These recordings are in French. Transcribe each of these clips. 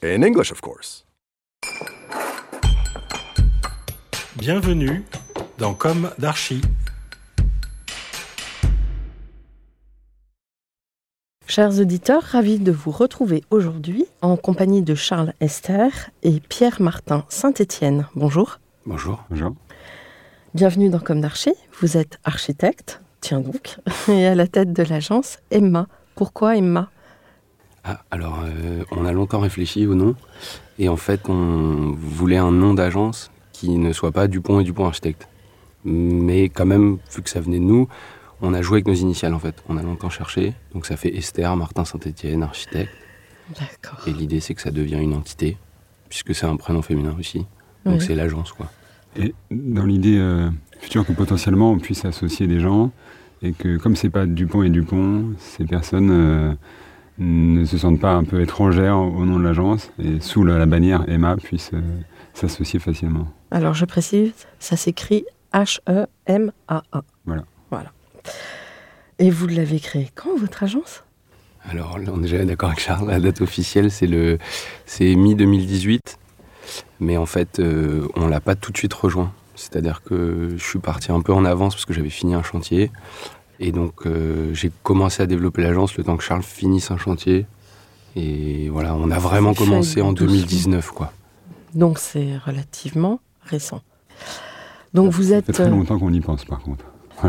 In English, of course. Bienvenue dans Comme d'Archi. Chers auditeurs, ravis de vous retrouver aujourd'hui en compagnie de Charles Esther et Pierre-Martin Saint-Étienne. Bonjour. Bonjour. Bonjour. Bienvenue dans Comme d'Archi. Vous êtes architecte, tiens donc, et à la tête de l'agence Emma. Pourquoi Emma? Ah, alors, euh, on a longtemps réfléchi au nom, et en fait, on voulait un nom d'agence qui ne soit pas Dupont et Dupont Architecte. Mais quand même, vu que ça venait de nous, on a joué avec nos initiales en fait. On a longtemps cherché, donc ça fait Esther Martin Saint-Étienne, architecte. D'accord. Et l'idée, c'est que ça devient une entité, puisque c'est un prénom féminin aussi. Donc Oui. c'est l'agence, quoi. Et dans l'idée euh, future que potentiellement on puisse associer des gens et que comme c'est pas Dupont et Dupont, ces personnes euh, ne se sentent pas un peu étrangères au nom de l'agence et sous la, la bannière Emma puissent euh, s'associer facilement. Alors je précise, ça s'écrit H-E-M-A-A. Voilà. Voilà. Et vous l'avez créé quand, votre agence? Alors, là, on est déjà d'accord avec Charles, la date officielle, c'est le, c'est mi-2018. Mais en fait, euh, on l'a pas tout de suite rejoint. C'est-à-dire que je suis parti un peu en avance parce que j'avais fini un chantier. Et donc, euh, j'ai commencé à développer l'agence le temps que Charles finisse un chantier. Et voilà, on a vraiment fait commencé en doucement. 2019, quoi. Donc c'est relativement récent. Donc vous Ça êtes, fait très euh, longtemps qu'on y pense par contre.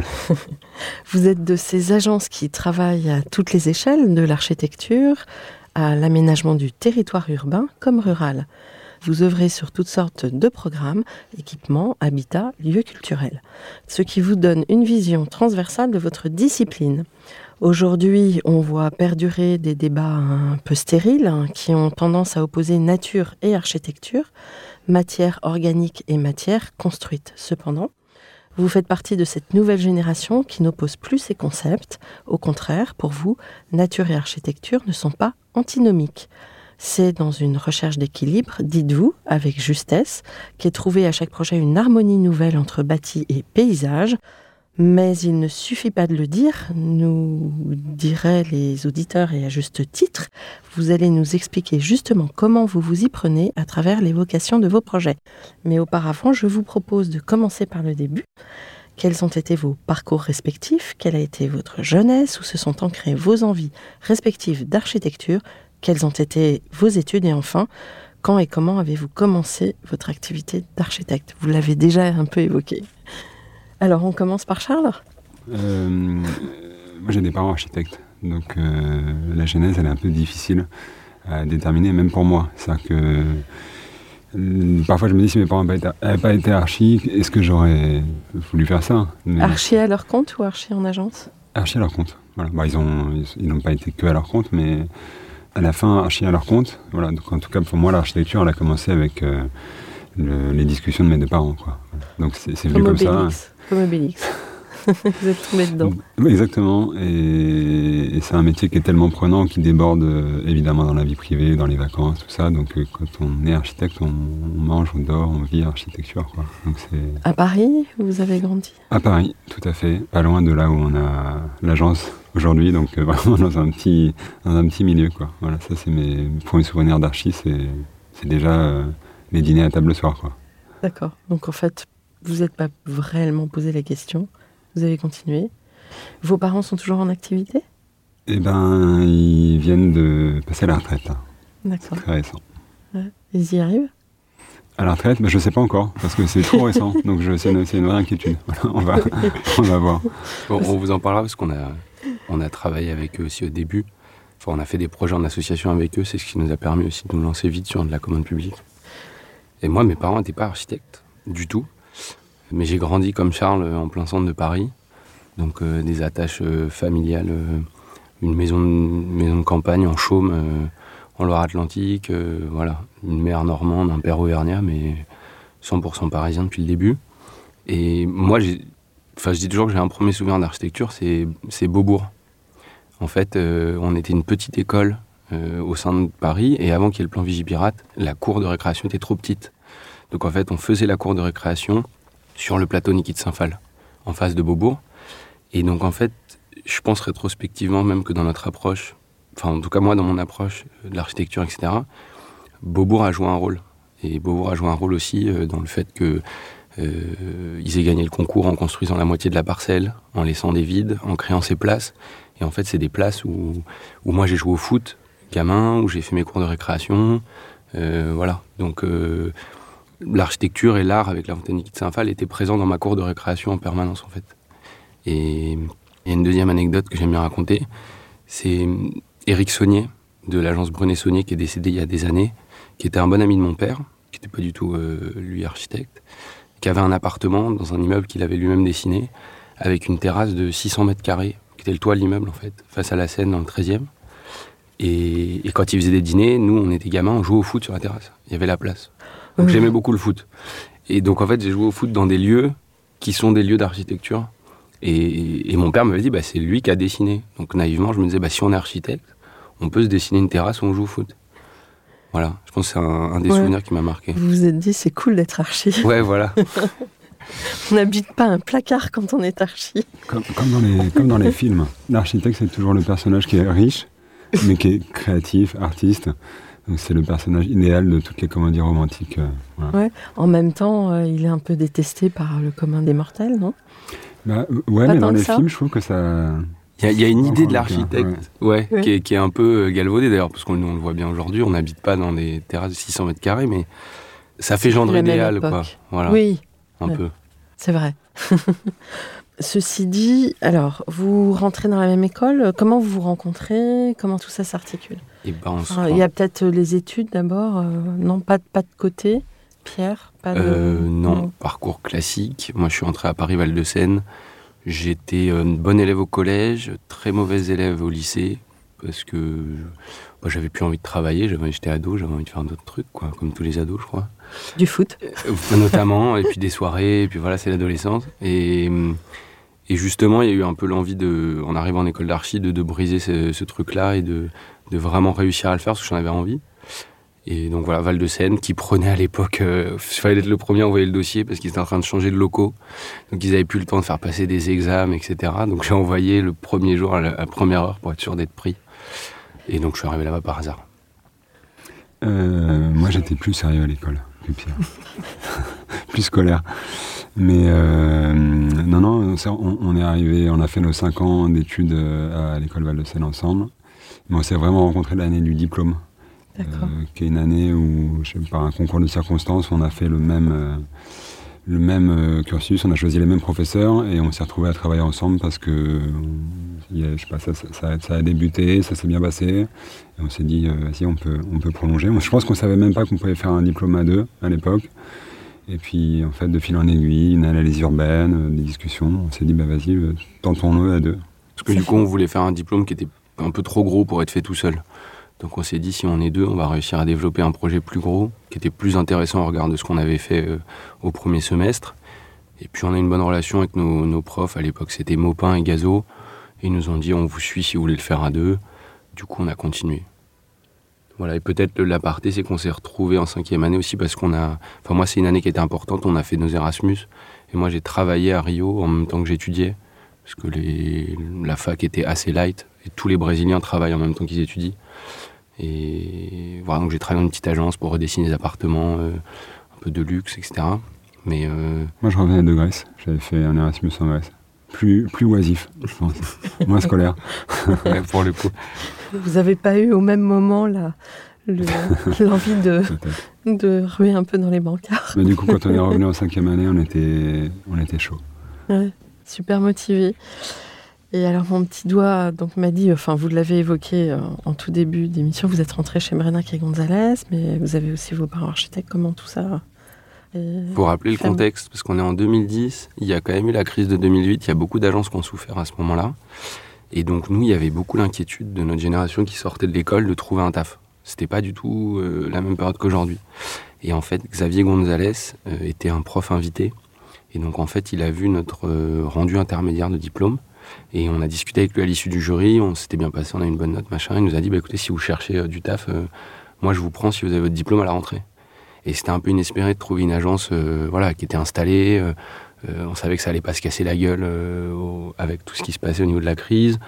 vous êtes de ces agences qui travaillent à toutes les échelles, de l'architecture à l'aménagement du territoire urbain comme rural. Vous œuvrez sur toutes sortes de programmes, équipements, habitats, lieux culturels, ce qui vous donne une vision transversale de votre discipline. Aujourd'hui, on voit perdurer des débats un peu stériles hein, qui ont tendance à opposer nature et architecture, matière organique et matière construite. Cependant, vous faites partie de cette nouvelle génération qui n'oppose plus ces concepts. Au contraire, pour vous, nature et architecture ne sont pas antinomiques. C'est dans une recherche d'équilibre, dites-vous, avec justesse, qu'est trouvée à chaque projet une harmonie nouvelle entre bâti et paysage. Mais il ne suffit pas de le dire, nous diraient les auditeurs et à juste titre, vous allez nous expliquer justement comment vous vous y prenez à travers l'évocation de vos projets. Mais auparavant, je vous propose de commencer par le début. Quels ont été vos parcours respectifs? Quelle a été votre jeunesse? Où se sont ancrées vos envies respectives d'architecture Quelles ont été vos études Et enfin, quand et comment avez-vous commencé votre activité d'architecte? Vous l'avez déjà un peu évoqué. Alors, on commence par Charles? Euh, moi j'ai des parents architectes, donc euh, la genèse elle est un peu difficile à déterminer, même pour moi. C'est-à-dire que euh, parfois je me dis si mes parents n'avaient pas été archi, est-ce que j'aurais voulu faire ça? Mais- Archi à leur compte ou archi en agence? Archi à leur compte. Voilà. Bah, ils ont, ils n'ont pas été que à leur compte, mais à la fin, archi à leur compte. Voilà. Donc, en tout cas, pour moi, l'architecture, elle a commencé avec euh, le- les discussions de mes deux parents. Quoi. Donc, c'est venu Comme comme ça. Comme Obélix. vous êtes tombé dedans. Exactement. Et, et c'est un métier qui est tellement prenant, qui déborde euh, évidemment dans la vie privée, dans les vacances, tout ça. Donc, euh, quand on est architecte, on, on mange, on dort, on vit architecture. Quoi. Donc, c'est À Paris, vous avez grandi? À Paris, tout à fait. Pas loin de là où on a l'agence aujourd'hui. Donc, euh, vraiment dans un petit, dans un petit milieu. Quoi. Voilà, ça, c'est mes premiers souvenirs d'archi. C'est, c'est déjà euh, les dîners à table le soir. Quoi. D'accord. Donc en fait, vous n'êtes pas vraiment posé la question. Vous avez continué. Vos parents sont toujours en activité? Eh ben, ils viennent de passer à la retraite. D'accord. Très récent. Ils y arrivent? À la retraite, mais je sais pas encore, parce que c'est trop récent. Donc je- c'est une, une vraie inquiétude. Voilà, on, va, on va voir. Bon, on vous en parlera parce qu'on a, on a travaillé avec eux aussi au début. Enfin, on a fait des projets en association avec eux. C'est ce qui nous a permis aussi de nous lancer vite sur de la commande publique. Et moi, mes parents n'étaient pas architectes du tout. Mais j'ai grandi comme Charles euh, en plein centre de Paris. Donc euh, des attaches euh, familiales, une maison, de- maison campagne en Chaume, en Loire-Atlantique. voilà, une mère normande, un père auvergnat, mais 100% parisien depuis le début. Et moi, j'ai, enfin, je dis toujours que j'ai un premier souvenir d'architecture, c'est, Beaubourg. En fait, euh, on était une petite école euh, au sein de Paris, et avant qu'il y ait le plan Vigipirate, la cour de récréation était trop petite. Donc en fait, on faisait la cour de récréation sur le plateau Niki de Saint-Phal, en face de Beaubourg. Et donc en fait, je pense rétrospectivement, même que dans notre approche, enfin en tout cas moi dans mon approche de l'architecture, etc., Beaubourg a joué un rôle. Et Beaubourg a joué un rôle aussi euh, dans le fait que euh, ils aient gagné le concours en construisant la moitié de la parcelle, en laissant des vides, en créant ces places. Et en fait, c'est des places où, où moi j'ai joué au foot, gamin, où j'ai fait mes cours de récréation. Euh, voilà. Donc euh, l'architecture et l'art avec la fontaine de Saint-Phal étaient présents dans ma cour de récréation en permanence en fait. Et une deuxième anecdote que j'aime bien raconter. C'est Éric Saunier de l'agence Brunet Saunier qui est décédé il y a des années, qui était un bon ami de mon père, qui n'était pas du tout lui architecte, qui avait un appartement dans un immeuble qu'il avait lui-même dessiné, avec une terrasse de 600 mètres carrés, qui était le toit de l'immeuble en fait, face à la Seine dans le 13e. Et, et quand il faisait des dîners, nous on était gamins, on jouait au foot sur la terrasse. Il y avait la place. Donc j'aimais beaucoup le foot. Et donc en fait j'ai joué au foot dans des lieux qui sont des lieux d'architecture. Et, et mon père m'avait dit, bah, c'est lui qui a dessiné. Donc naïvement, je me disais, bah, si on est architecte, on peut se dessiner une terrasse où on joue au foot. Voilà, je pense que c'est un, un des Ouais. souvenirs qui m'a marqué. Vous vous êtes dit, c'est cool d'être archi. Ouais, voilà. On n'habite pas un placard quand on est archi. Comme, comme dans les, comme dans les films. L'architecte, c'est toujours le personnage qui est riche, mais qui est créatif, artiste. C'est le personnage idéal de toutes les comédies romantiques. euh, voilà. En même temps, euh, il est un peu détesté par le commun des mortels, non? Bah, ouais, Pas mais dans les ça. films, je trouve que ça. Il y, a- il y a une idée de l'architecte, ouais, Ouais. Qui, est, qui est un peu euh, galvaudée d'ailleurs, parce qu'on nous, on le voit bien aujourd'hui, on n'habite pas dans des terrasses de 600 mètres carrés, mais ça fait même idéal, quoi. Voilà, Oui, un ouais. peu. c'est vrai. Ceci dit, alors, vous rentrez dans la même école, comment vous vous rencontrez Comment tout ça s'articule? Et ben, Il y a peut-être les études d'abord, euh, non, pas, de- pas de côté, Pierre pas de... Euh, non, parcours classique. Moi, je suis entré à Paris-Val-de-Seine. J'étais euh, bon élève au collège, très mauvais élève au lycée, parce que bah, j'avais plus envie de travailler. J'avais, j'étais ado, j'avais envie de faire d'autres trucs, quoi, comme tous les ados, je crois. Du foot Euh, notamment, et puis des soirées, et puis voilà, c'est l'adolescence. Et, et justement, il y a eu un peu l'envie de, en arrivant en école d'archi, de, de briser ce, ce truc-là et de, de vraiment réussir à le faire, parce que j'en avais envie. Et donc voilà, Val-de-Seine, qui prenait à l'époque, euh, il fallait être le premier à envoyer le dossier parce qu'ils étaient en train de changer de locaux. Donc ils avaient plus le temps de faire passer des examens, etc. Donc j'ai envoyé le premier jour à la, première heure pour être sûr d'être pris. Et donc je suis arrivé là-bas par hasard. Euh, moi, j'étais plus sérieux à l'école que Pierre. plus scolaire. Mais euh, non, non, on, est arrivé, on a fait nos 5 ans d'études euh, à l'école Val-de-Seine ensemble. Mais on s'est vraiment rencontrés l'année du diplôme, euh, qui est une année où, je sais, par un concours de circonstances, on a fait le même, euh, le même euh, cursus, on a choisi les mêmes professeurs et on s'est retrouvés à travailler ensemble parce que je sais pas, ça, ça- ça- ça a débuté, ça s'est bien passé. Et on s'est dit, euh, vas-y, on peut, on peut prolonger. Moi, je pense qu'on savait même pas qu'on pouvait faire un diplôme à deux à l'époque. Et puis, en fait, de fil en aiguille, une analyse urbaine, euh, des discussions, on s'est dit, bah vas-y, euh, tentons-le à deux. Parce que du coup, on voulait faire un diplôme qui était un peu trop gros pour être fait tout seul. Donc on s'est dit, si on est deux, on va réussir à développer un projet plus gros, qui était plus intéressant au regard de ce qu'on avait fait euh, au premier semestre. Et puis on a une bonne relation avec nos, profs. À l'époque, c'était Maupin et Gazo. Ils nous ont dit, on vous suit si vous voulez le faire à deux. Du coup, on a continué. Voilà, et peut-être l'aparté, c'est qu'on s'est retrouvés en cinquième année aussi parce qu'on a... Enfin, moi, c'est une année qui était importante. On a fait nos Erasmus. Et moi, j'ai travaillé à Rio en même temps que j'étudiais. Parce que la fac était assez light. Et tous les Brésiliens travaillent en même temps qu'ils étudient. Et voilà, donc j'ai travaillé dans une petite agence pour redessiner des appartements, euh, un peu de luxe, etc. Mais euh, Moi, je revenais de Grèce. J'avais fait un Erasmus en Grèce. plus, plus oisif, je pense. Moins scolaire. Ouais, pour le coup. Vous n'avez pas eu au même moment là le- l'envie de, de ruer un peu dans les bancards Mais du coup, quand on est revenu en cinquième année, on était, on était chaud. Ouais, super motivé. Et alors mon petit doigt donc m'a dit, enfin vous l'avez évoqué euh, en tout début d'émission, vous êtes rentré chez Brenac et Gonzalez, mais vous avez aussi vos parents architectes. Comment tout ça Pour rappeler le contexte, parce qu'on est en 2010, il y a quand même eu la crise de 2008, il y a beaucoup d'agences qui ont souffert à ce moment-là. Et donc nous, il y avait beaucoup l'inquiétude de notre génération qui sortait de l'école de trouver un taf. C'était pas du tout euh, la même période qu'aujourd'hui. Et en fait, Xavier Gonzalez euh, était un prof invité. Et donc en fait, il a vu notre rendu intermédiaire de diplôme. Et on a discuté avec lui à l'issue du jury, on s'était bien passé, on a une bonne note, machin. Il nous a dit, bah, écoutez, si vous cherchez euh, du taf, euh, moi je vous prends si vous avez votre diplôme à la rentrée. Et c'était un peu inespéré de trouver une agence euh, voilà, qui était installée. on savait que ça allait pas se casser la gueule avec tout ce qui se passait au niveau de la crise.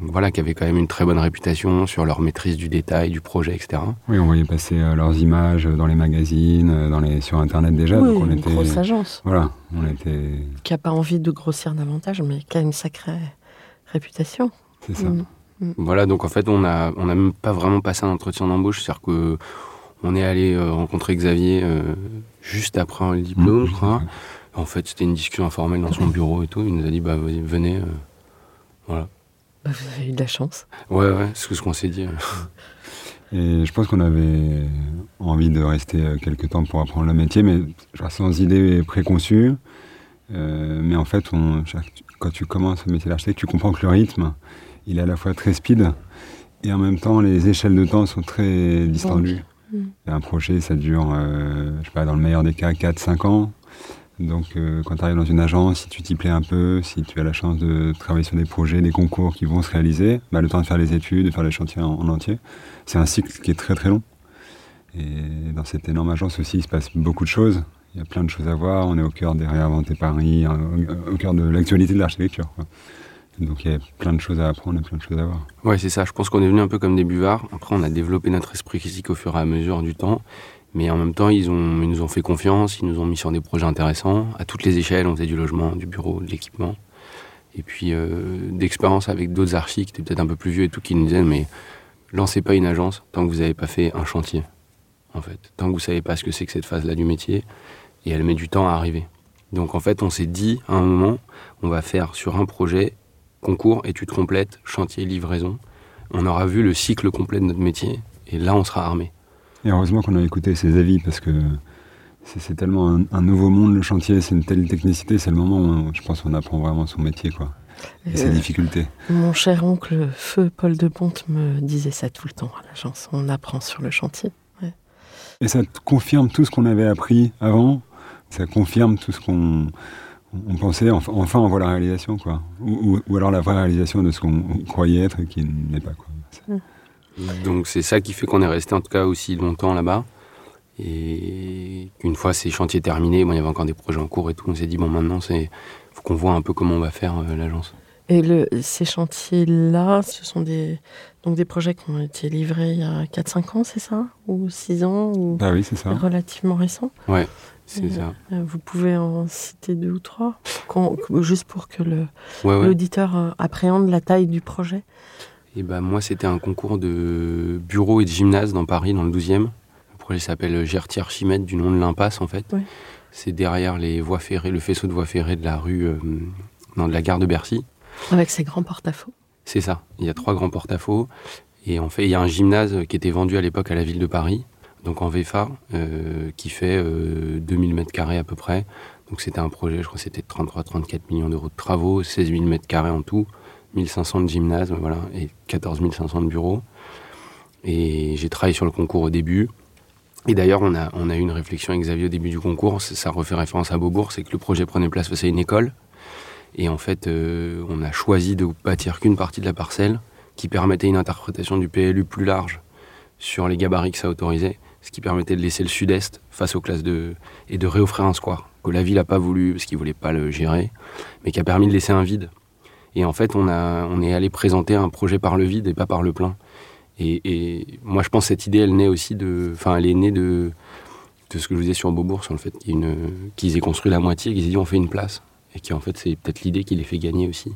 Voilà, qui avait quand même une très bonne réputation sur leur maîtrise du détail, du projet, etc. Oui, on voyait passer euh, leurs images dans les magazines, euh, dans les, sur Internet déjà. Oui, donc on une était, grosse agence Voilà, on était. qui n'a pas envie de grossir davantage, mais qui a une sacrée réputation. C'est ça. Mm. Voilà, donc en fait, on a, on a même pas vraiment passé un entretien d'embauche. C'est-à-dire que on est allé euh, rencontrer Xavier euh, juste après le diplôme, Mmh, je crois. En fait, c'était une discussion informelle dans son bureau et tout. Il nous a dit, bah, venez. euh, voilà. Bah, vous avez eu de la chance. Ouais, ouais, c'est ce qu'on s'est dit. Et je pense qu'on avait envie de rester euh, quelques temps pour apprendre le métier, mais genre sans idée préconçue. Euh, mais en fait, on, quand tu commences le métier d'architecte, tu comprends que le rythme, il est à la fois très speed et en même temps, les échelles de temps sont très distendues. Et Un projet, ça dure, euh, je sais pas, dans le meilleur des cas, 4-5 ans. Donc, euh, quand tu arrives dans une agence, si tu t'y plais un peu, si tu as la chance de travailler sur des projets, des concours qui vont se réaliser, bah, le temps de faire les études, de faire les chantiers en- en entier, c'est un cycle qui est très très long. Et dans cette énorme agence aussi, il se passe beaucoup de choses. Il y a plein de choses à voir. On est au cœur des réinventés Paris, au cœur de l'actualité de l'architecture. Donc il y a plein de choses à apprendre et plein de choses à voir. Ouais, c'est ça. Je pense qu'on est venu un peu comme des buvards. Après, on a développé notre esprit critique au fur et à mesure du temps. Mais en même temps, ils, nous ont fait confiance, ils nous ont mis sur des projets intéressants. À toutes les échelles, on faisait du logement, du bureau, de l'équipement. Et puis, euh, d'expérience avec d'autres archis qui étaient peut-être un peu plus vieux et tout, qui nous disaient, mais lancez pas une agence tant que vous n'avez pas fait un chantier, en fait. Tant que vous savez pas ce que c'est que cette phase-là du métier. Et elle met du temps à arriver. Donc, en fait, on s'est dit, à un moment, on va faire sur un projet concours, études complètes, chantier, livraison. On aura vu le cycle complet de notre métier et là on sera armé. Et heureusement qu'on a écouté ses avis parce que c'est tellement un, un nouveau monde le chantier, c'est une telle technicité, c'est le moment où je pense qu'on apprend vraiment son métier quoi. Et ses Euh, difficultés. Mon cher oncle Feu Paul de Ponte me disait ça tout le temps à l'agence. On apprend sur le chantier. Et ça confirme tout ce qu'on avait appris avant, ça confirme tout ce qu'on on pensait, enfin, enfin on voit la réalisation quoi. Ou, ou- ou alors la vraie réalisation de ce qu'on croyait être et qui n'est pas quoi. C'est- Donc c'est ça qui fait qu'on est resté en tout cas aussi longtemps là-bas. Et une fois ces chantiers terminés, bon, il y avait encore des projets en cours et tout, on s'est dit bon maintenant c'est faut qu'on voit un peu comment on va faire euh, l'agence. Et le, ces chantiers-là, ce sont des, donc des projets qui ont été livrés il y a 4-5 ans, c'est ça? Ou 6 ans ou Ah oui c'est ça. Relativement récents C'est Euh, ça. Euh, Vous pouvez en citer deux ou trois? Juste pour que le- Ouais, ouais. l'auditeur euh, appréhende la taille du projet? Et ben moi, c'était un concours de bureau et de gymnase dans Paris, dans le 12e. Le projet s'appelle Gertie Archimède, du nom de l'impasse, en fait. C'est derrière les voies ferrées, le faisceau de voies ferrées de la rue, euh, non, de la gare de Bercy. Avec ses grands porte-à-faux. C'est ça. Il y a trois grands porte-à-faux. Et en fait, il y a un gymnase qui était vendu à l'époque à la ville de Paris, donc en VFA, euh, qui fait euh, 2000 mètres carrés à peu près. Donc c'était un projet, je crois que c'était 33-34 millions d'euros de travaux, 16 000 mètres carrés en tout, 1500 de gymnase, voilà, et 14 500 de bureaux. Et j'ai travaillé sur le concours au début. Et d'ailleurs, on a, on a eu une réflexion avec Xavier au début du concours, ça- refait référence à Beaubourg, c'est que le projet prenait place face à une école. Et en fait, euh, on a choisi de bâtir qu'une partie de la parcelle qui permettait une interprétation du PLU plus large sur les gabarits que ça autorisait, ce qui permettait de laisser le sud-est face aux classes de... et de réoffrir un square, que la ville n'a pas voulu parce qu'ils voulaient pas le gérer, mais qui a permis de laisser un vide. Et en fait, on, a, on est allé présenter un projet par le vide et pas par le plein. Et, moi, je pense que cette idée, elle naît aussi de... Enfin, elle est née de, ce que je vous disais sur Beaubourg, sur le fait qu'ils aient construit la moitié qu'ils aient dit on fait une place. et qui en fait c'est peut-être l'idée qui les fait gagner aussi.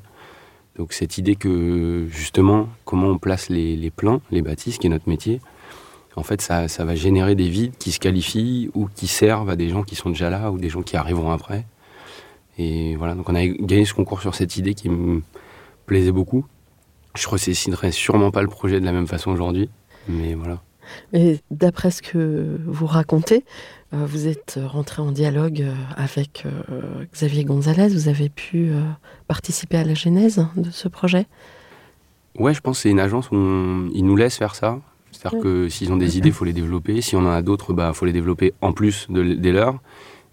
Donc cette idée que justement comment on place les, les plans, les bâtisses, qui est notre métier, en fait ça, va générer des vides qui se qualifient ou qui servent à des gens qui sont déjà là ou des gens qui arriveront après. Et voilà, donc on a gagné ce concours sur cette idée qui me plaisait beaucoup. Je redessinerai sûrement pas le projet de la même façon aujourd'hui, mais voilà. Et d'après ce que vous racontez, euh, vous êtes rentré en dialogue euh, avec euh, Xavier Gonzalez. Vous avez pu participer à la genèse de ce projet? Ouais, je pense que c'est une agence où ils nous laissent faire ça. C'est-à-dire que s'ils ont des idées, il faut les développer. Si on en a d'autres, il bah, faut les développer en plus de, des leurs.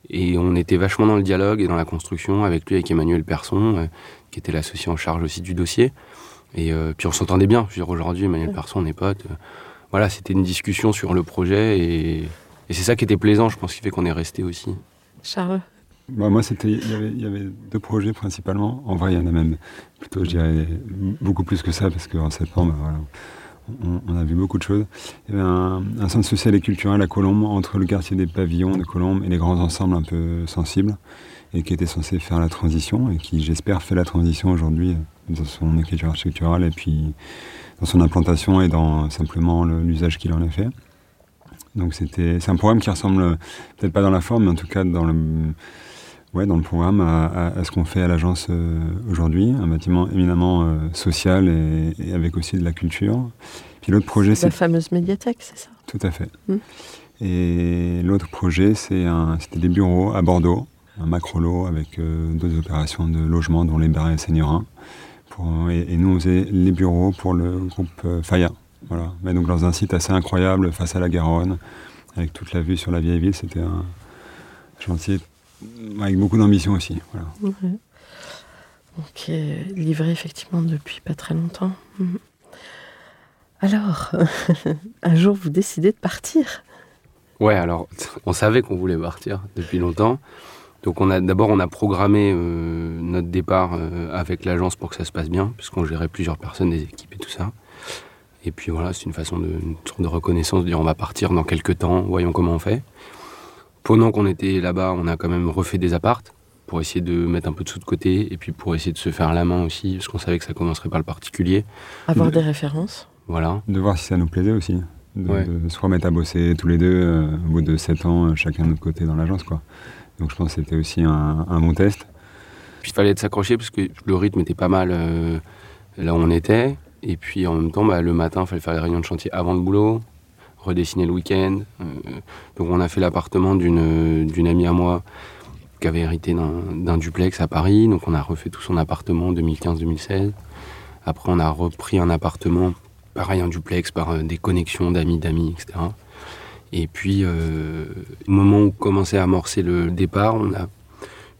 Et on était vachement dans le dialogue et dans la construction avec lui, avec Emmanuel Persson, qui était l'associé en charge aussi du dossier. Et puis on s'entendait bien. Je veux dire, aujourd'hui, Emmanuel Persson, on est potes voilà, c'était une discussion sur le projet et, c'est ça qui était plaisant, je pense, qui fait qu'on est resté aussi. Charles bah, Moi, c'était, il y avait deux projets principalement. En vrai, il y en a même plutôt, je dirais, beaucoup plus que ça, parce qu'en septembre, voilà, on, a vu beaucoup de choses. Un, centre social et culturel à Colombes, entre le quartier des pavillons de Colombes et les grands ensembles un peu sensibles, et qui était censé faire la transition, et qui, j'espère, fait la transition aujourd'hui dans son écriture architecturale et puis dans son implantation et dans simplement l'usage qu'il en a fait. Donc c'est un programme qui ressemble peut-être pas dans la forme, mais en tout cas dans le, ouais, dans le programme à, ce qu'on fait à l'agence euh, aujourd'hui, un bâtiment éminemment euh, social et, avec aussi de la culture. Puis l'autre projet, c'est la fameuse médiathèque, c'est ça? Tout à fait. Hmm. Et l'autre projet, c'est c'était des bureaux à Bordeaux, un macro-lot avec euh, deux opérations de logement, dont les Barrets et Seigneurins et, nous, on faisait les bureaux pour le groupe euh, Faya. Voilà. Mais donc dans un site assez incroyable face à la Garonne, avec toute la vue sur la vieille ville, c'était un chantier avec beaucoup d'ambition aussi. Voilà. Donc livré effectivement depuis pas très longtemps. Mhm. Alors, un jour vous décidez de partir. Ouais, alors on savait qu'on voulait partir depuis longtemps. Donc on a d'abord on a programmé euh, notre départ euh, avec l'agence pour que ça se passe bien, puisqu'on gérait plusieurs personnes, des équipes et tout ça. Et puis voilà, c'est une façon de une sorte de reconnaissance, de dire on va partir dans quelques temps, voyons comment on fait. Pendant qu'on était là-bas, on a quand même refait des appartes pour essayer de mettre un peu de sous de côté et puis pour essayer de se faire la main aussi, parce qu'on savait que ça commencerait par le particulier. Avoir des références. Voilà. De voir si ça nous plaisait aussi. De, se remettre à bosser tous les deux euh, au bout de 7 ans, chacun de notre côté dans l'agence. quoi. Donc je pense que c'était aussi un, bon test. Puis il fallait s'accrocher parce que le rythme était pas mal euh, là où on était. Et puis en même temps, bah, le matin, il fallait faire les réunions de chantier avant le boulot, redessiner le week-end. Euh, donc on a fait l'appartement d'une amie à moi qui avait hérité d'un duplex à Paris. Donc on a refait tout son appartement en 2015-2016. Après on a repris un appartement, pareil un duplex par euh, des connexions d'amis d'amis, etc. Et puis, euh, au moment où commençait à amorcer le départ, on a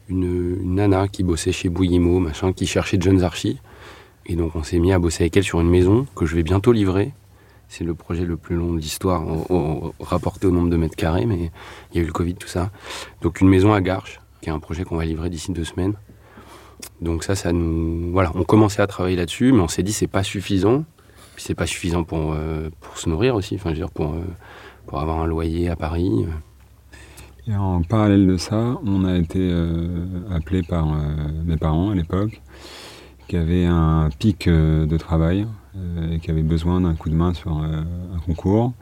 une, nana qui bossait chez Bouillimo, machin, qui cherchait de jeunes archis. Et donc, on s'est mis à bosser avec elle sur une maison que je vais bientôt livrer. C'est le projet le plus long de l'histoire, rapporté au nombre de mètres carrés, mais il y a eu le Covid, tout ça. Donc, une maison à Garches, qui est un projet qu'on va livrer d'ici deux semaines. Donc ça, ça nous, voilà, on commençait à travailler là-dessus, mais on s'est dit c'est pas suffisant. Puis c'est pas suffisant pour euh, se nourrir aussi, enfin euh, pour avoir un loyer à Paris. Et en parallèle de ça, on a été euh, appelé par euh, mes parents à l'époque, qui avaient un pic euh, de travail et qui avaient besoin d'un coup de main sur un concours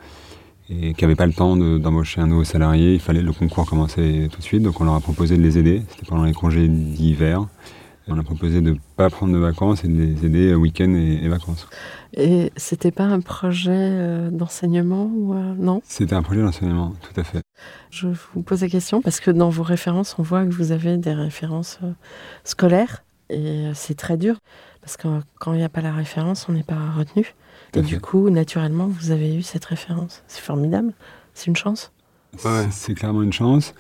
et qui n'avaient pas le temps d'embaucher un nouveau salarié. Il fallait le concours commencer tout de suite, donc on leur a proposé de les aider. C'était pendant les congés d'hiver. On a proposé de ne pas prendre de vacances et de les aider week-end et, et vacances. Et c'était pas un projet euh, d'enseignement ou euh, non? C'était un projet d'enseignement, tout à fait. Je vous pose la question parce que dans vos références, on voit que vous avez des références euh, scolaires et c'est très dur parce que quand il n'y a pas la référence, on n'est pas retenu. et du coup, naturellement, vous avez eu cette référence. C'est formidable. C'est une chance. C'est clairement une chance.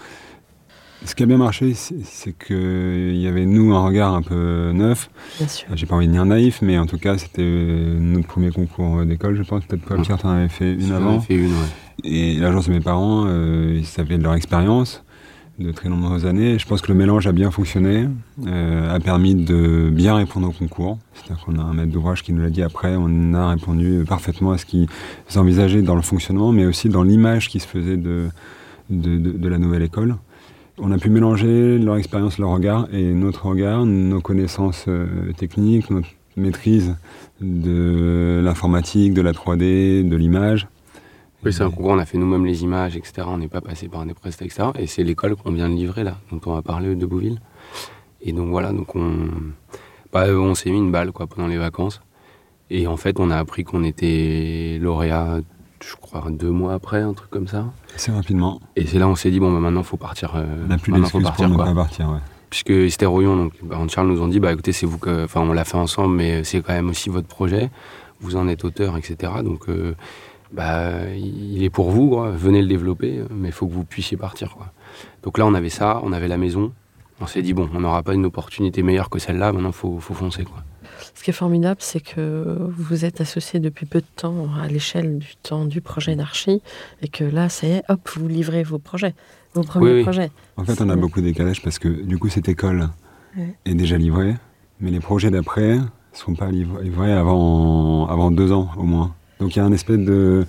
Ce qui a bien marché, c'est qu'il y avait nous un regard un peu neuf. J'ai pas envie de dire naïf, mais en tout cas, c'était notre premier concours d'école, je pense. Peut-être pas Pierre, en avais fait une avant. Fait une, Et l'agence de mes parents, euh, ils savaient de leur expérience de très nombreuses années. Je pense que le mélange a bien fonctionné, euh, a permis de bien répondre au concours. C'est-à-dire qu'on a un maître d'ouvrage qui nous l'a dit après, on a répondu parfaitement à ce qu'ils envisageaient dans le fonctionnement, mais aussi dans l'image qui se faisait de, de, la nouvelle école. On a pu mélanger leur expérience, leur regard et notre regard, nos connaissances euh, techniques, notre maîtrise de l'informatique, de la 3D, de l'image. Oui, c'est un concours, on a fait nous-mêmes les images, etc. On n'est pas passé par des prestats, etc. Et c'est l'école qu'on vient de livrer, là, dont on va parler de Beauville. Et donc voilà, donc on, bah, on s'est mis une balle quoi, pendant les vacances. Et en fait, on a appris qu'on était lauréat, je crois, deux mois après, un truc comme ça. Assez rapidement. Et c'est là on s'est dit, bon, bah, maintenant, il faut partir. euh, On n'a plus d'excuses pour partir, ne pas partir. Ouais. Puisque Esther Royon, donc, de Charles nous ont dit, bah écoutez, c'est vous que. Enfin, on l'a fait ensemble, mais c'est quand même aussi votre projet. Vous en êtes auteur, etc. Donc, euh, bah, il est pour vous, quoi. venez le développer, mais il faut que vous puissiez partir, quoi. Donc là, on avait ça, on avait la maison. On s'est dit, bon, on n'aura pas une opportunité meilleure que celle-là, maintenant, il faut, faut foncer, quoi. Ce qui est formidable, c'est que vous êtes associé depuis peu de temps à l'échelle du temps du projet d'archi et que là, ça y est, hop, vous livrez vos projets, vos premiers Oui, oui. projets. En fait, on a beaucoup de décalage parce que du coup, cette école est déjà livrée, mais les projets d'après ne seront pas livr- livrés avant, avant deux ans au moins. Donc il y a un espèce de,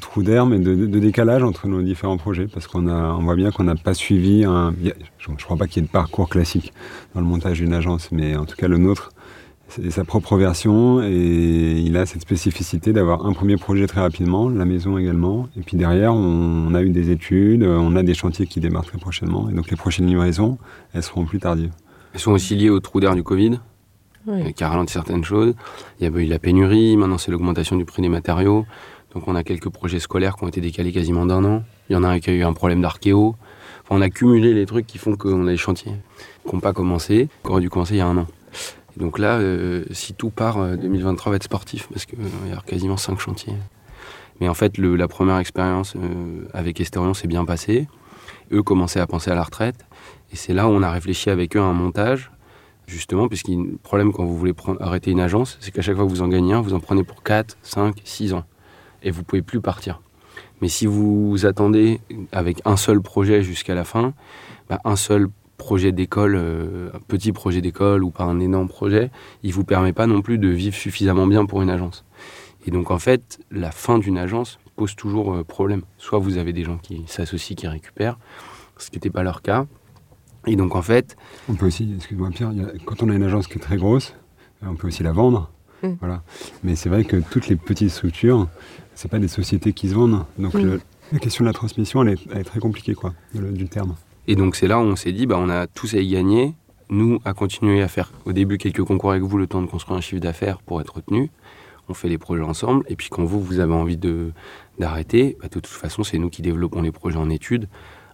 trou d'air, mais de, décalage entre nos différents projets parce qu'on on voit bien qu'on n'a pas suivi un. je ne crois pas qu'il y ait de parcours classique dans le montage d'une agence, mais en tout cas, le nôtre, c'est sa propre version et il a cette spécificité d'avoir un premier projet très rapidement, la maison également. Et puis derrière, on, on a eu des études, on a des chantiers qui démarrent très prochainement. Et donc les prochaines livraisons, elles seront plus tardives. Elles sont aussi liées au trou d'air du Covid, Oui. euh, qui a certaines choses. Il y a eu la pénurie, maintenant c'est l'augmentation du prix des matériaux. Donc on a quelques projets scolaires qui ont été décalés quasiment d'un an. Il y en a un qui a eu un problème d'archéo. On a cumulé les trucs qui font qu'on a des chantiers qui n'ont pas commencé, qui auraient dû commencer il y a un an. Et donc là, euh, si tout part, euh, 2023 va être sportif parce qu'il va y avoir quasiment cinq chantiers. Mais en fait, la première expérience euh, avec Esterion s'est bien passée. Eux commençaient à penser à la retraite. Et c'est là où on a réfléchi avec eux à un montage, justement, puisqu'il le problème quand vous voulez arrêter une agence, c'est qu'à chaque fois que vous en gagnez un, vous en prenez pour 4, 5, 6 ans. Et vous pouvez plus partir. Mais si vous attendez avec un seul projet jusqu'à la fin, bah, un seul projet d'école, euh, un petit projet d'école ou pas un énorme projet, il vous permet pas non plus de vivre suffisamment bien pour une agence. Et donc en fait, la fin d'une agence pose toujours euh, problème. Soit vous avez des gens qui s'associent, qui récupèrent, ce qui n'était pas leur cas. Et donc en fait, On peut aussi, excuse-moi Pierre, quand on a une agence qui est très grosse, on peut aussi la vendre. Mm. Voilà. Mais c'est vrai que toutes les petites structures, c'est pas des sociétés qui se vendent. Donc le- la question de la transmission, elle est, elle est très compliquée, quoi, le- du terme. Et donc c'est là où on s'est dit, bah, on a tous à y gagner, nous à continuer à faire au début quelques concours avec vous, le temps de construire un chiffre d'affaires pour être retenu. On fait les projets ensemble, et puis quand vous, vous avez envie d'arrêter, bah, de toute façon c'est nous qui développons les projets en études.